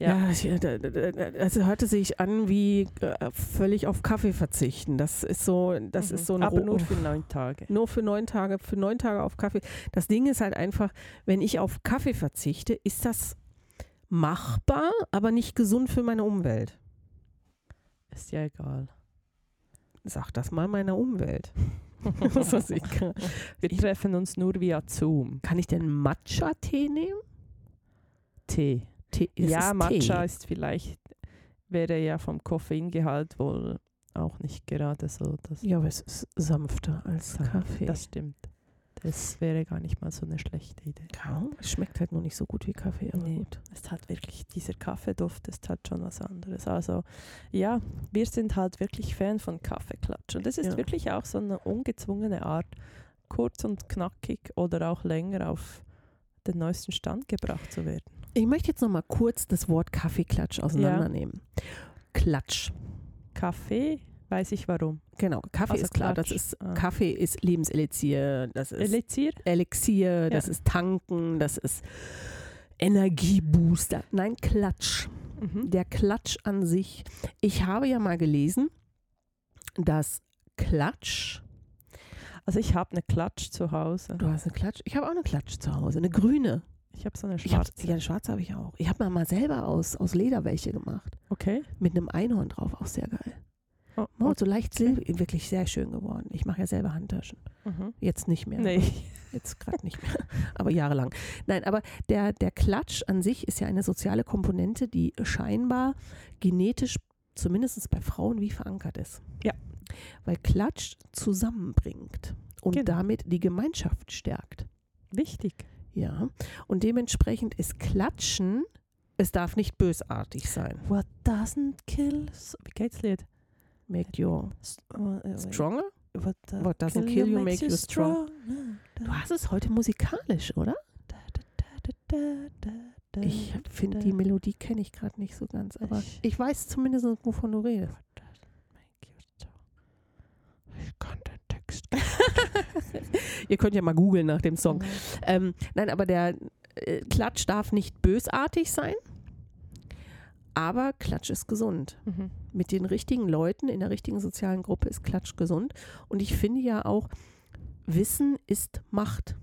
Speaker 1: Ja.
Speaker 2: Ja, äh, d- d- d- es hörte sich an wie äh, völlig auf Kaffee verzichten. Das ist so, das
Speaker 1: Mhm.
Speaker 2: ist so ein
Speaker 1: Aber nur für neun Tage.
Speaker 2: nur für neun Tage, für neun Tage auf Kaffee. Das Ding ist halt einfach, wenn ich auf Kaffee verzichte, ist das machbar, aber nicht gesund für meine Umwelt.
Speaker 1: Ist ja egal.
Speaker 2: Sag das mal meiner Umwelt. *laughs*
Speaker 1: Wir treffen uns nur via Zoom.
Speaker 2: kann ich denn Matcha-Tee nehmen?
Speaker 1: Tee.
Speaker 2: Tee, das
Speaker 1: ja,
Speaker 2: ist
Speaker 1: Matcha
Speaker 2: Tee.
Speaker 1: ist vielleicht, wäre ja vom Koffeingehalt wohl auch nicht gerade so. Das,
Speaker 2: Ja, aber es ist sanfter als
Speaker 1: Sanft,
Speaker 2: Kaffee.
Speaker 1: das stimmt. Das wäre gar nicht mal so eine schlechte Idee.
Speaker 2: Ja, es schmeckt halt nur nicht so gut wie Kaffee, aber
Speaker 1: Nee.
Speaker 2: gut.
Speaker 1: Es hat wirklich, dieser Kaffeeduft ist halt schon was anderes. Also ja, wir sind halt wirklich Fan von Kaffeeklatsch. Und es ist
Speaker 2: Ja.
Speaker 1: wirklich auch so eine ungezwungene Art, kurz und knackig oder auch länger auf den neuesten Stand gebracht zu werden.
Speaker 2: Ich möchte jetzt noch mal kurz das Wort Kaffeeklatsch auseinandernehmen. Klatsch.
Speaker 1: Kaffee, weiß ich warum.
Speaker 2: Genau, Kaffee
Speaker 1: Also
Speaker 2: ist klar, das ist
Speaker 1: Ah.
Speaker 2: Kaffee ist Lebenselixier, das ist
Speaker 1: Elixier?
Speaker 2: Elixier, das ist Tanken, das ist Energiebooster. Nein, Klatsch.
Speaker 1: Mhm.
Speaker 2: Der Klatsch an sich. Ich habe ja mal gelesen, dass Klatsch,
Speaker 1: Also ich habe eine Klatsch zu Hause.
Speaker 2: du hast eine Klatsch, ich habe auch eine Klatsch zu Hause, eine grüne.
Speaker 1: Ich habe so eine schwarze.
Speaker 2: ja, eine schwarze habe ich auch. Ich habe mir mal selber aus, aus Leder welche gemacht.
Speaker 1: Okay.
Speaker 2: Mit einem Einhorn drauf, auch sehr geil.
Speaker 1: Oh,
Speaker 2: Oh, so leicht silbrig, wirklich sehr schön geworden. Ich mache ja selber Handtaschen.
Speaker 1: Mhm.
Speaker 2: Jetzt nicht mehr.
Speaker 1: Nee. *laughs*
Speaker 2: Jetzt gerade nicht mehr, aber jahrelang. Nein, aber der, der Klatsch an sich ist ja eine soziale Komponente, die scheinbar genetisch, zumindest bei Frauen, wie verankert ist.
Speaker 1: Ja.
Speaker 2: Weil Klatsch zusammenbringt und
Speaker 1: Genau.
Speaker 2: damit die Gemeinschaft stärkt.
Speaker 1: Wichtig.
Speaker 2: Ja. Und dementsprechend ist Klatschen, es darf nicht bösartig sein.
Speaker 1: What doesn't kill... Wie geht's Lied?
Speaker 2: Make you
Speaker 1: oh, wait.
Speaker 2: stronger?
Speaker 1: What, uh,
Speaker 2: What doesn't kill you makes you strong. Du hast es heute musikalisch, oder? Ich finde, die Melodie kenne ich gerade nicht so ganz, aber
Speaker 1: Ich-
Speaker 2: ich weiß zumindest, wovon du redest.
Speaker 1: Ich kann den Text. *laughs* *laughs*
Speaker 2: Ihr könnt ja mal googeln nach dem Song. Ähm, nein, aber der äh, Klatsch darf nicht bösartig sein. Aber Klatsch ist gesund.
Speaker 1: Mhm.
Speaker 2: Mit den richtigen Leuten in der richtigen sozialen Gruppe ist Klatsch gesund. Und ich finde ja auch, Wissen ist Macht.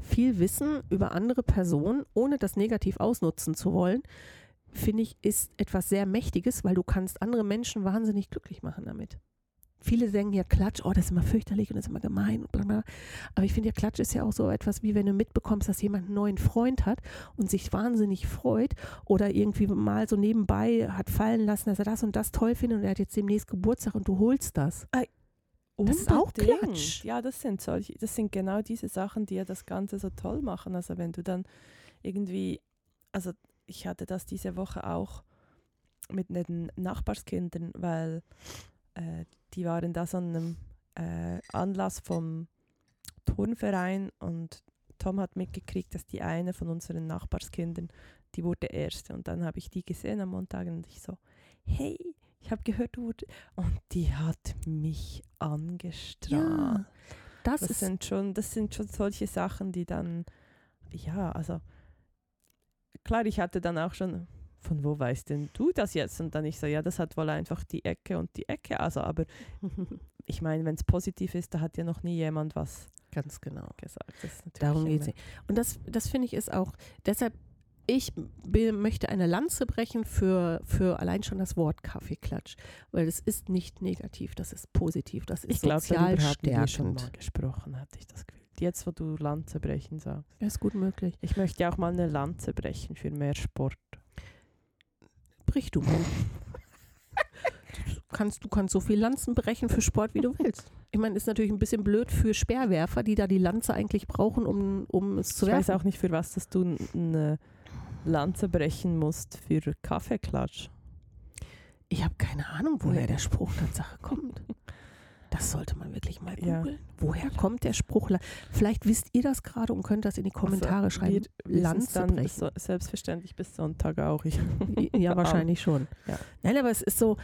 Speaker 2: Viel Wissen über andere Personen, ohne das negativ ausnutzen zu wollen, finde ich, ist etwas sehr Mächtiges, weil du kannst andere Menschen wahnsinnig glücklich machen damit. Viele sagen ja Klatsch, oh, das ist immer fürchterlich und das ist immer gemein und bla bla. Aber ich finde ja, Klatsch ist ja auch so etwas, wie wenn du mitbekommst, dass jemand einen neuen Freund hat und sich wahnsinnig freut oder irgendwie mal so nebenbei hat fallen lassen, dass er das und das toll findet und er hat jetzt demnächst Geburtstag und du holst das. Das ist auch. Klatsch.
Speaker 1: Ja, das sind solche, das sind genau diese Sachen, die ja das Ganze so toll machen. Also wenn du dann irgendwie, also ich hatte das diese Woche auch mit den Nachbarskindern, weil äh, die waren da so an einem äh, Anlass vom Turnverein und Tom hat mitgekriegt, dass die eine von unseren Nachbarskindern, die wurde erste und dann habe ich die gesehen am Montag und ich so, hey, ich habe gehört, du wurde und die hat mich angestrahlt.
Speaker 2: das,
Speaker 1: Das
Speaker 2: ist
Speaker 1: sind schon, das sind schon solche Sachen, die dann, ja, also klar, ich hatte dann auch schon, von wo weißt denn du das jetzt? Und dann ich so, ja, das hat wohl einfach die Ecke und die Ecke. Also, aber *laughs* ich meine, wenn es positiv ist, da hat ja noch nie jemand was
Speaker 2: ganz genau.
Speaker 1: gesagt.
Speaker 2: Darum geht es. Und das, das finde ich ist auch, deshalb, ich möchte eine Lanze brechen für, für allein schon das Wort Kaffeeklatsch. Weil es ist nicht negativ, das ist positiv, das ist
Speaker 1: Ich glaube,
Speaker 2: sozial
Speaker 1: darüber haben wir schon
Speaker 2: stärkend.
Speaker 1: mal gesprochen, hatte ich das Gefühl. Jetzt, wo du Lanze brechen sagst.
Speaker 2: Ja, ist gut möglich.
Speaker 1: Ich möchte ja auch mal eine Lanze brechen für mehr Sport.
Speaker 2: Brich du du, kannst, du kannst so viel Lanzen brechen für Sport, wie du willst. Ich meine, ist natürlich ein bisschen blöd für Speerwerfer, die da die Lanze eigentlich brauchen, um, um es zu
Speaker 1: ich weiß
Speaker 2: werfen.
Speaker 1: auch nicht, für was dass du eine Lanze brechen musst für Kaffeeklatsch.
Speaker 2: Ich habe keine Ahnung, woher der Spruch Tatsache kommt. Das sollte man wirklich mal
Speaker 1: Ja.
Speaker 2: googeln. Woher kommt der Spruch? Vielleicht wisst ihr das gerade und könnt das in die Kommentare
Speaker 1: Also,
Speaker 2: schreiben. Lanze
Speaker 1: dann so, selbstverständlich bis Sonntag auch. Ich,
Speaker 2: Ja, *laughs* wahrscheinlich schon.
Speaker 1: Ja.
Speaker 2: Nein, aber es ist so,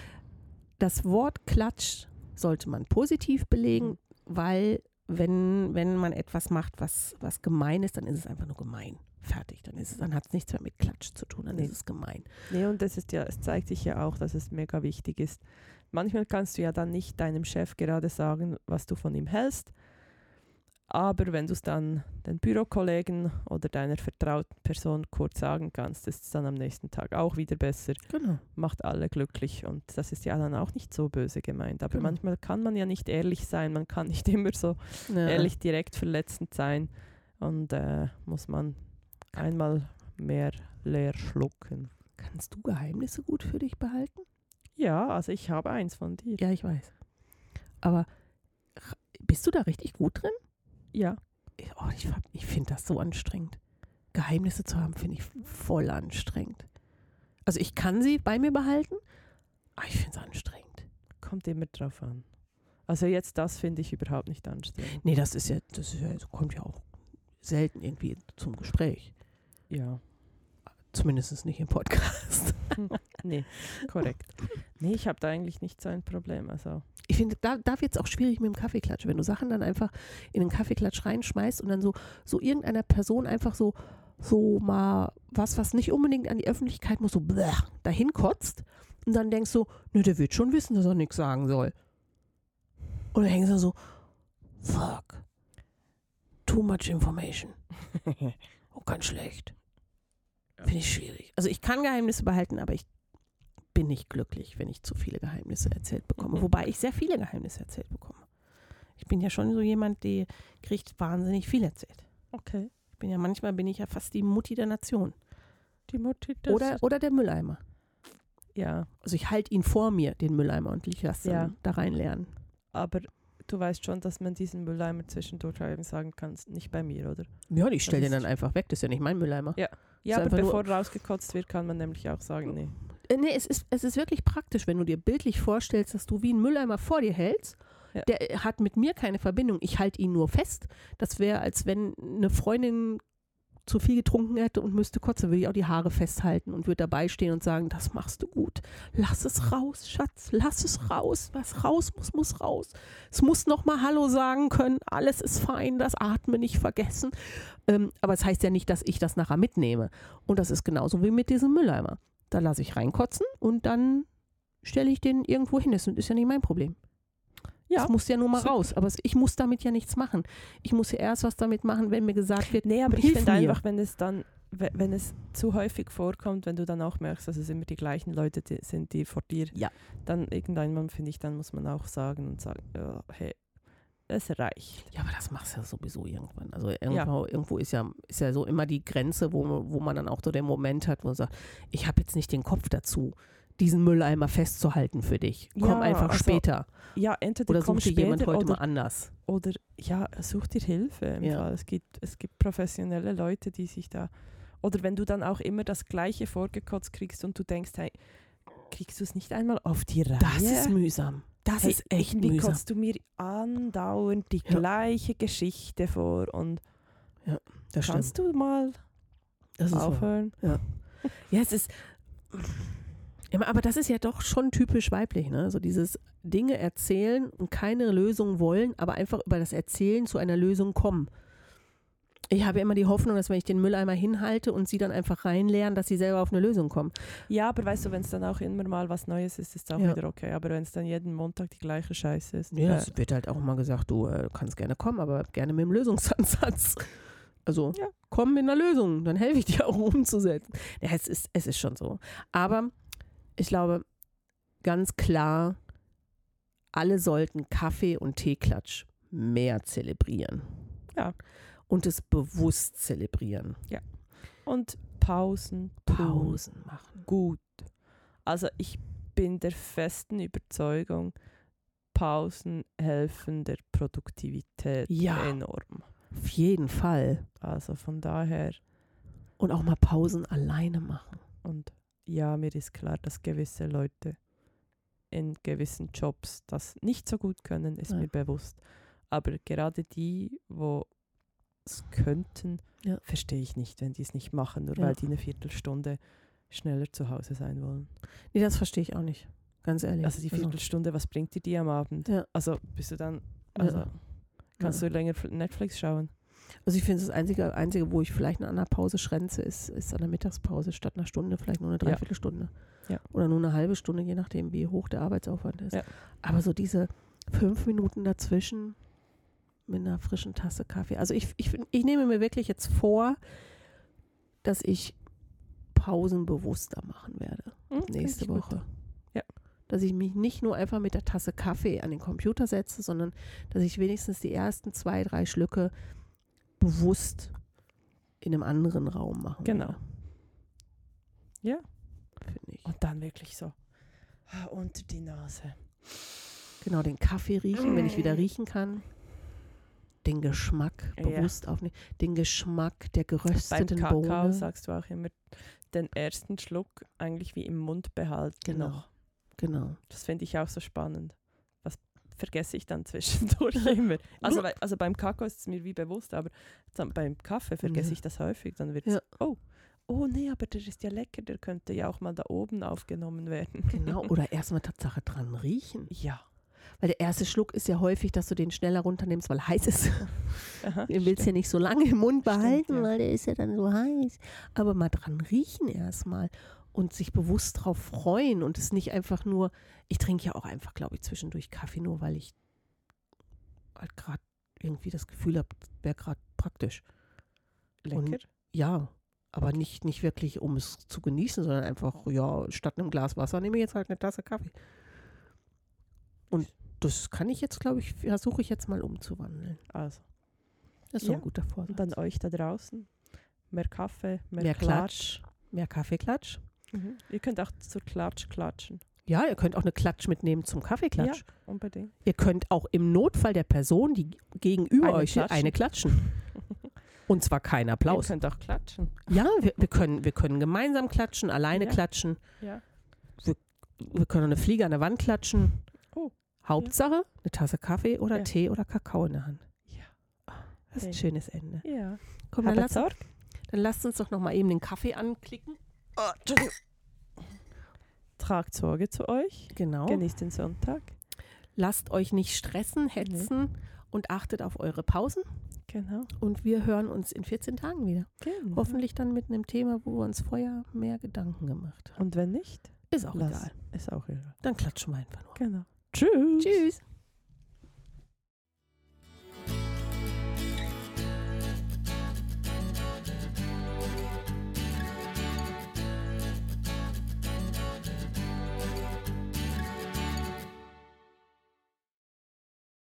Speaker 2: das Wort Klatsch sollte man positiv belegen,
Speaker 1: Mhm.
Speaker 2: weil wenn, wenn man etwas macht, was, was gemein ist, dann ist es einfach nur gemein. Fertig. Dann, ist es- dann hat es nichts mehr mit Klatsch zu tun, dann
Speaker 1: Nee.
Speaker 2: ist es gemein.
Speaker 1: Nee, und das ist ja, es zeigt sich ja auch, dass es mega wichtig ist. Manchmal kannst du ja dann nicht deinem Chef gerade sagen, was du von ihm hältst. Aber wenn du es dann den Bürokollegen oder deiner vertrauten Person kurz sagen kannst, ist es dann am nächsten Tag auch wieder besser.
Speaker 2: Genau.
Speaker 1: Macht alle glücklich und das ist ja dann auch nicht so böse gemeint. Aber
Speaker 2: Genau.
Speaker 1: manchmal kann man ja nicht ehrlich sein, man kann nicht *laughs* immer so
Speaker 2: Ja.
Speaker 1: ehrlich direkt verletzend sein und äh, muss man einmal mehr leer schlucken.
Speaker 2: Kannst du Geheimnisse gut für dich behalten?
Speaker 1: Ja, also ich habe eins von dir.
Speaker 2: Ja, ich weiß. Aber bist du da richtig gut drin?
Speaker 1: Ja.
Speaker 2: Ich- Oh, ich ich finde das so anstrengend. Geheimnisse zu haben, finde ich voll anstrengend. Also ich kann sie bei mir behalten, aber ich finde es anstrengend.
Speaker 1: Kommt immer drauf an. Also jetzt das finde ich überhaupt nicht anstrengend.
Speaker 2: Nee, das ist ja, das ist ja, das kommt ja auch selten irgendwie zum Gespräch.
Speaker 1: Ja.
Speaker 2: Zumindest nicht im Podcast. *laughs*
Speaker 1: Nee, korrekt. *laughs* Nee, ich habe da eigentlich nicht so ein Problem. Also
Speaker 2: Ich finde, da, da wird es auch schwierig mit dem Kaffeeklatsch. Wenn du Sachen dann einfach in den Kaffeeklatsch reinschmeißt und dann so, so irgendeiner Person einfach so, so mal was, was nicht unbedingt an die Öffentlichkeit muss, so bleh, dahin kotzt und dann denkst du, nö, der wird schon wissen, dass er nichts sagen soll. Und dann hängst du so, fuck, too much information. *laughs* Oh, ganz schlecht. Finde ich schwierig. Also ich kann Geheimnisse behalten, aber ich bin nicht glücklich, wenn ich zu viele Geheimnisse erzählt bekomme.
Speaker 1: Mhm.
Speaker 2: Wobei ich sehr viele Geheimnisse erzählt bekomme. Ich bin ja schon so jemand, der kriegt wahnsinnig viel erzählt.
Speaker 1: okay.
Speaker 2: Ich bin ja manchmal bin ich ja fast die Mutti der Nation.
Speaker 1: Die Mutti, das
Speaker 2: Oder, oder der Mülleimer.
Speaker 1: ja,
Speaker 2: Also ich halte ihn vor mir, den Mülleimer, und ich lasse
Speaker 1: Ja.
Speaker 2: da reinlernen.
Speaker 1: aber du weißt schon, dass man diesen Mülleimer zwischendurch eben sagen kann, nicht bei mir, oder?
Speaker 2: Ja, ich stelle den dann einfach weg. Das ist ja nicht mein Mülleimer.
Speaker 1: Ja. Ja, aber bevor rausgekotzt wird, kann man nämlich auch sagen, nee.
Speaker 2: Äh, Nee, es ist, es ist wirklich praktisch, wenn du dir bildlich vorstellst, dass du wie einen Mülleimer vor dir hältst.
Speaker 1: Ja.
Speaker 2: Der äh, hat mit mir keine Verbindung. Ich halte ihn nur fest. Das wäre, als wenn eine Freundin zu viel getrunken hätte und müsste kotzen, würde ich auch die Haare festhalten und würde dabei stehen und sagen, das machst du gut. Lass es raus, Schatz, lass es raus. Was raus muss, muss raus. Es muss nochmal Hallo sagen können. Alles ist fein, das Atmen nicht vergessen. Ähm, aber es heißt ja nicht, dass ich das nachher mitnehme. Und das ist genauso wie mit diesem Mülleimer. Da lasse ich reinkotzen und dann stelle ich den irgendwo hin. Das ist ja nicht mein Problem.
Speaker 1: Ja,
Speaker 2: Das muss ja nur mal raus. Aber ich muss damit ja nichts machen. Ich muss ja erst was damit machen, wenn mir gesagt wird,
Speaker 1: Nee, aber ich finde einfach, wenn es dann, we- wenn es zu häufig vorkommt, wenn du dann auch merkst, dass es immer die gleichen Leute die sind, die vor dir,
Speaker 2: Ja.
Speaker 1: dann irgendwann finde ich, dann muss man auch sagen und sagen, ja, hey, es reicht.
Speaker 2: Ja, aber das machst du ja sowieso irgendwann. Also irgendwo, irgendwo ist ja, ist ja so immer die Grenze, wo, wo man dann auch so den Moment hat, wo man sagt, ich habe jetzt nicht den Kopf dazu, diesen Mülleimer festzuhalten für dich. Komm
Speaker 1: Ja,
Speaker 2: einfach
Speaker 1: also,
Speaker 2: später.
Speaker 1: Ja, entweder
Speaker 2: Oder such dir jemand heute
Speaker 1: oder,
Speaker 2: mal anders.
Speaker 1: oder ja, such dir Hilfe. Im
Speaker 2: Ja.
Speaker 1: Fall. Es, gibt, es gibt professionelle Leute, die sich da, oder wenn du dann auch immer das Gleiche vorgekotzt kriegst und du denkst, hey, kriegst du es nicht einmal auf die Reihe?
Speaker 2: Das ist mühsam. Das
Speaker 1: Hey,
Speaker 2: ist echt
Speaker 1: irgendwie
Speaker 2: mühsam.
Speaker 1: kotzt du mir andauernd die
Speaker 2: Ja.
Speaker 1: gleiche Geschichte vor und
Speaker 2: Das stimmt.
Speaker 1: kannst du mal
Speaker 2: Das ist wahr.
Speaker 1: aufhören? *laughs*
Speaker 2: Ja, es ist. Ja, aber das ist ja doch schon typisch weiblich, ne? So dieses Dinge erzählen und keine Lösung wollen, aber einfach über das Erzählen zu einer Lösung kommen. Ich habe immer die Hoffnung, dass wenn ich den Mülleimer hinhalte und sie dann einfach reinleeren, dass sie selber auf eine Lösung kommen.
Speaker 1: Ja, aber weißt du, wenn es dann auch immer mal was Neues ist, ist auch
Speaker 2: Ja.
Speaker 1: wieder okay. Aber wenn es dann jeden Montag die gleiche Scheiße ist,
Speaker 2: Ja,
Speaker 1: äh,
Speaker 2: es wird halt auch immer gesagt, du äh, kannst gerne kommen, aber gerne mit dem Lösungsansatz. Also
Speaker 1: Ja.
Speaker 2: komm mit einer Lösung, dann helfe ich dir auch umzusetzen. Ja, es ist, es ist schon so. Aber ich glaube, ganz klar, alle sollten Kaffee- und Teeklatsch mehr zelebrieren.
Speaker 1: Ja.
Speaker 2: Und es bewusst zelebrieren.
Speaker 1: und Pausen, tun.
Speaker 2: Pausen machen.
Speaker 1: gut. Also ich bin der festen Überzeugung, Pausen helfen der Produktivität
Speaker 2: Ja.
Speaker 1: enorm.
Speaker 2: Auf jeden Fall.
Speaker 1: Also von daher,
Speaker 2: Und auch mal Pausen alleine machen.
Speaker 1: und ja, mir ist klar, dass gewisse Leute in gewissen Jobs das nicht so gut können, ist
Speaker 2: Ja.
Speaker 1: mir bewusst. Aber gerade die, wo es könnten,
Speaker 2: Ja.
Speaker 1: verstehe ich nicht, wenn die es nicht machen, nur
Speaker 2: Ja.
Speaker 1: weil die eine Viertelstunde schneller zu Hause sein wollen.
Speaker 2: Nee, das verstehe ich auch nicht. Ganz ehrlich.
Speaker 1: Also die Viertelstunde, was bringt dir die am Abend?
Speaker 2: Ja.
Speaker 1: Also bist du dann, also kannst du länger Netflix schauen?
Speaker 2: Also ich finde, das einzige, einzige, wo ich vielleicht an einer Pause schränze, ist, ist an der Mittagspause statt einer Stunde, vielleicht nur eine. Dreiviertelstunde.
Speaker 1: Ja.
Speaker 2: Oder nur eine halbe Stunde, je nachdem, wie hoch der Arbeitsaufwand ist. Aber so diese fünf Minuten dazwischen mit einer frischen Tasse Kaffee. Also ich, ich, ich nehme mir wirklich jetzt vor, dass ich Pausen bewusster machen werde
Speaker 1: Hm,
Speaker 2: nächste. Woche.
Speaker 1: Ja.
Speaker 2: Dass ich mich nicht nur einfach mit der Tasse Kaffee an den Computer setze, sondern dass ich wenigstens die ersten zwei, drei Schlücke bewusst in einem anderen Raum machen
Speaker 1: Genau.
Speaker 2: werde.
Speaker 1: Ja.
Speaker 2: Finde ich.
Speaker 1: Und dann wirklich so ah, unter die Nase.
Speaker 2: Genau, den Kaffee riechen, wenn ich wieder riechen kann. Den Geschmack
Speaker 1: Ja.
Speaker 2: bewusst aufnehmen. Den Geschmack der
Speaker 1: Beim
Speaker 2: gerösteten
Speaker 1: Kakao
Speaker 2: Bohne.
Speaker 1: sagst du auch immer den ersten Schluck eigentlich wie im Mund behalten
Speaker 2: Genau.
Speaker 1: noch.
Speaker 2: Genau.
Speaker 1: Das finde ich auch so spannend. Was vergesse ich dann zwischendurch *laughs* immer. Also, also beim Kakao ist es mir wie bewusst, aber beim Kaffee vergesse
Speaker 2: Ja.
Speaker 1: ich das häufig. Dann wird es,
Speaker 2: Ja.
Speaker 1: oh, oh nee, aber der ist ja lecker, der könnte ja auch mal da oben aufgenommen werden.
Speaker 2: Genau. Oder *laughs* erstmal Tatsache dran riechen.
Speaker 1: Ja.
Speaker 2: Weil der erste Schluck ist ja häufig, dass du den schneller runternimmst, weil heiß ist. *laughs*
Speaker 1: Aha,
Speaker 2: Den willst du ja
Speaker 1: stimmt.
Speaker 2: nicht so lange im Mund
Speaker 1: Stimmt,
Speaker 2: behalten,
Speaker 1: ja.
Speaker 2: weil der ist ja dann so heiß. Aber mal dran riechen erstmal und sich bewusst drauf freuen und es nicht einfach nur, ich trinke ja auch einfach, glaube ich, zwischendurch Kaffee, nur weil ich halt gerade irgendwie das Gefühl habe, wäre gerade praktisch.
Speaker 1: lecker.
Speaker 2: Ja, aber nicht, nicht wirklich, um es zu genießen, sondern einfach, ja, statt einem Glas Wasser nehme ich jetzt halt eine Tasse Kaffee. Und das kann ich jetzt, glaube ich, versuche ich jetzt mal umzuwandeln.
Speaker 1: Also,
Speaker 2: Das ist so
Speaker 1: Ja.
Speaker 2: ein guter Vorsatz.
Speaker 1: und dann euch da draußen. Mehr Kaffee, mehr,
Speaker 2: Mehr
Speaker 1: Klatsch.
Speaker 2: Mehr Kaffeeklatsch.
Speaker 1: Mhm. Ihr könnt auch zur Klatsch klatschen.
Speaker 2: Ja, ihr könnt auch eine Klatsch mitnehmen zum Kaffeeklatsch.
Speaker 1: Unbedingt.
Speaker 2: Ihr könnt auch im Notfall der Person, die gegenüber
Speaker 1: Eine
Speaker 2: euch
Speaker 1: klatschen.
Speaker 2: eine klatschen. Und zwar kein Applaus.
Speaker 1: Ihr könnt auch klatschen.
Speaker 2: Ja, wir, wir, können, wir können gemeinsam klatschen, alleine
Speaker 1: Ja.
Speaker 2: klatschen.
Speaker 1: Ja.
Speaker 2: Wir können eine Fliege an der Wand klatschen.
Speaker 1: Oh.
Speaker 2: Hauptsache eine Tasse Kaffee oder
Speaker 1: Ja.
Speaker 2: Tee oder Kakao in der Hand.
Speaker 1: Ja.
Speaker 2: Das ist ein schönes Ende.
Speaker 1: Ja.
Speaker 2: Komm, dann,
Speaker 1: Aber
Speaker 2: lass,
Speaker 1: Sorge.
Speaker 2: dann lasst uns doch noch mal eben den Kaffee anklicken.
Speaker 1: Tragt Sorge zu euch.
Speaker 2: Genau.
Speaker 1: Genießt den Sonntag.
Speaker 2: Lasst euch nicht stressen, hetzen und achtet auf eure Pausen.
Speaker 1: Genau.
Speaker 2: Und wir hören uns in 14 Tagen wieder.
Speaker 1: genau.
Speaker 2: Hoffentlich dann mit einem Thema, wo wir uns vorher mehr Gedanken gemacht haben.
Speaker 1: Und wenn nicht,
Speaker 2: Ist auch
Speaker 1: lass.
Speaker 2: egal.
Speaker 1: Ist auch egal.
Speaker 2: Dann klatschen wir einfach nur.
Speaker 1: Genau. Tschüss.
Speaker 2: Tschüss.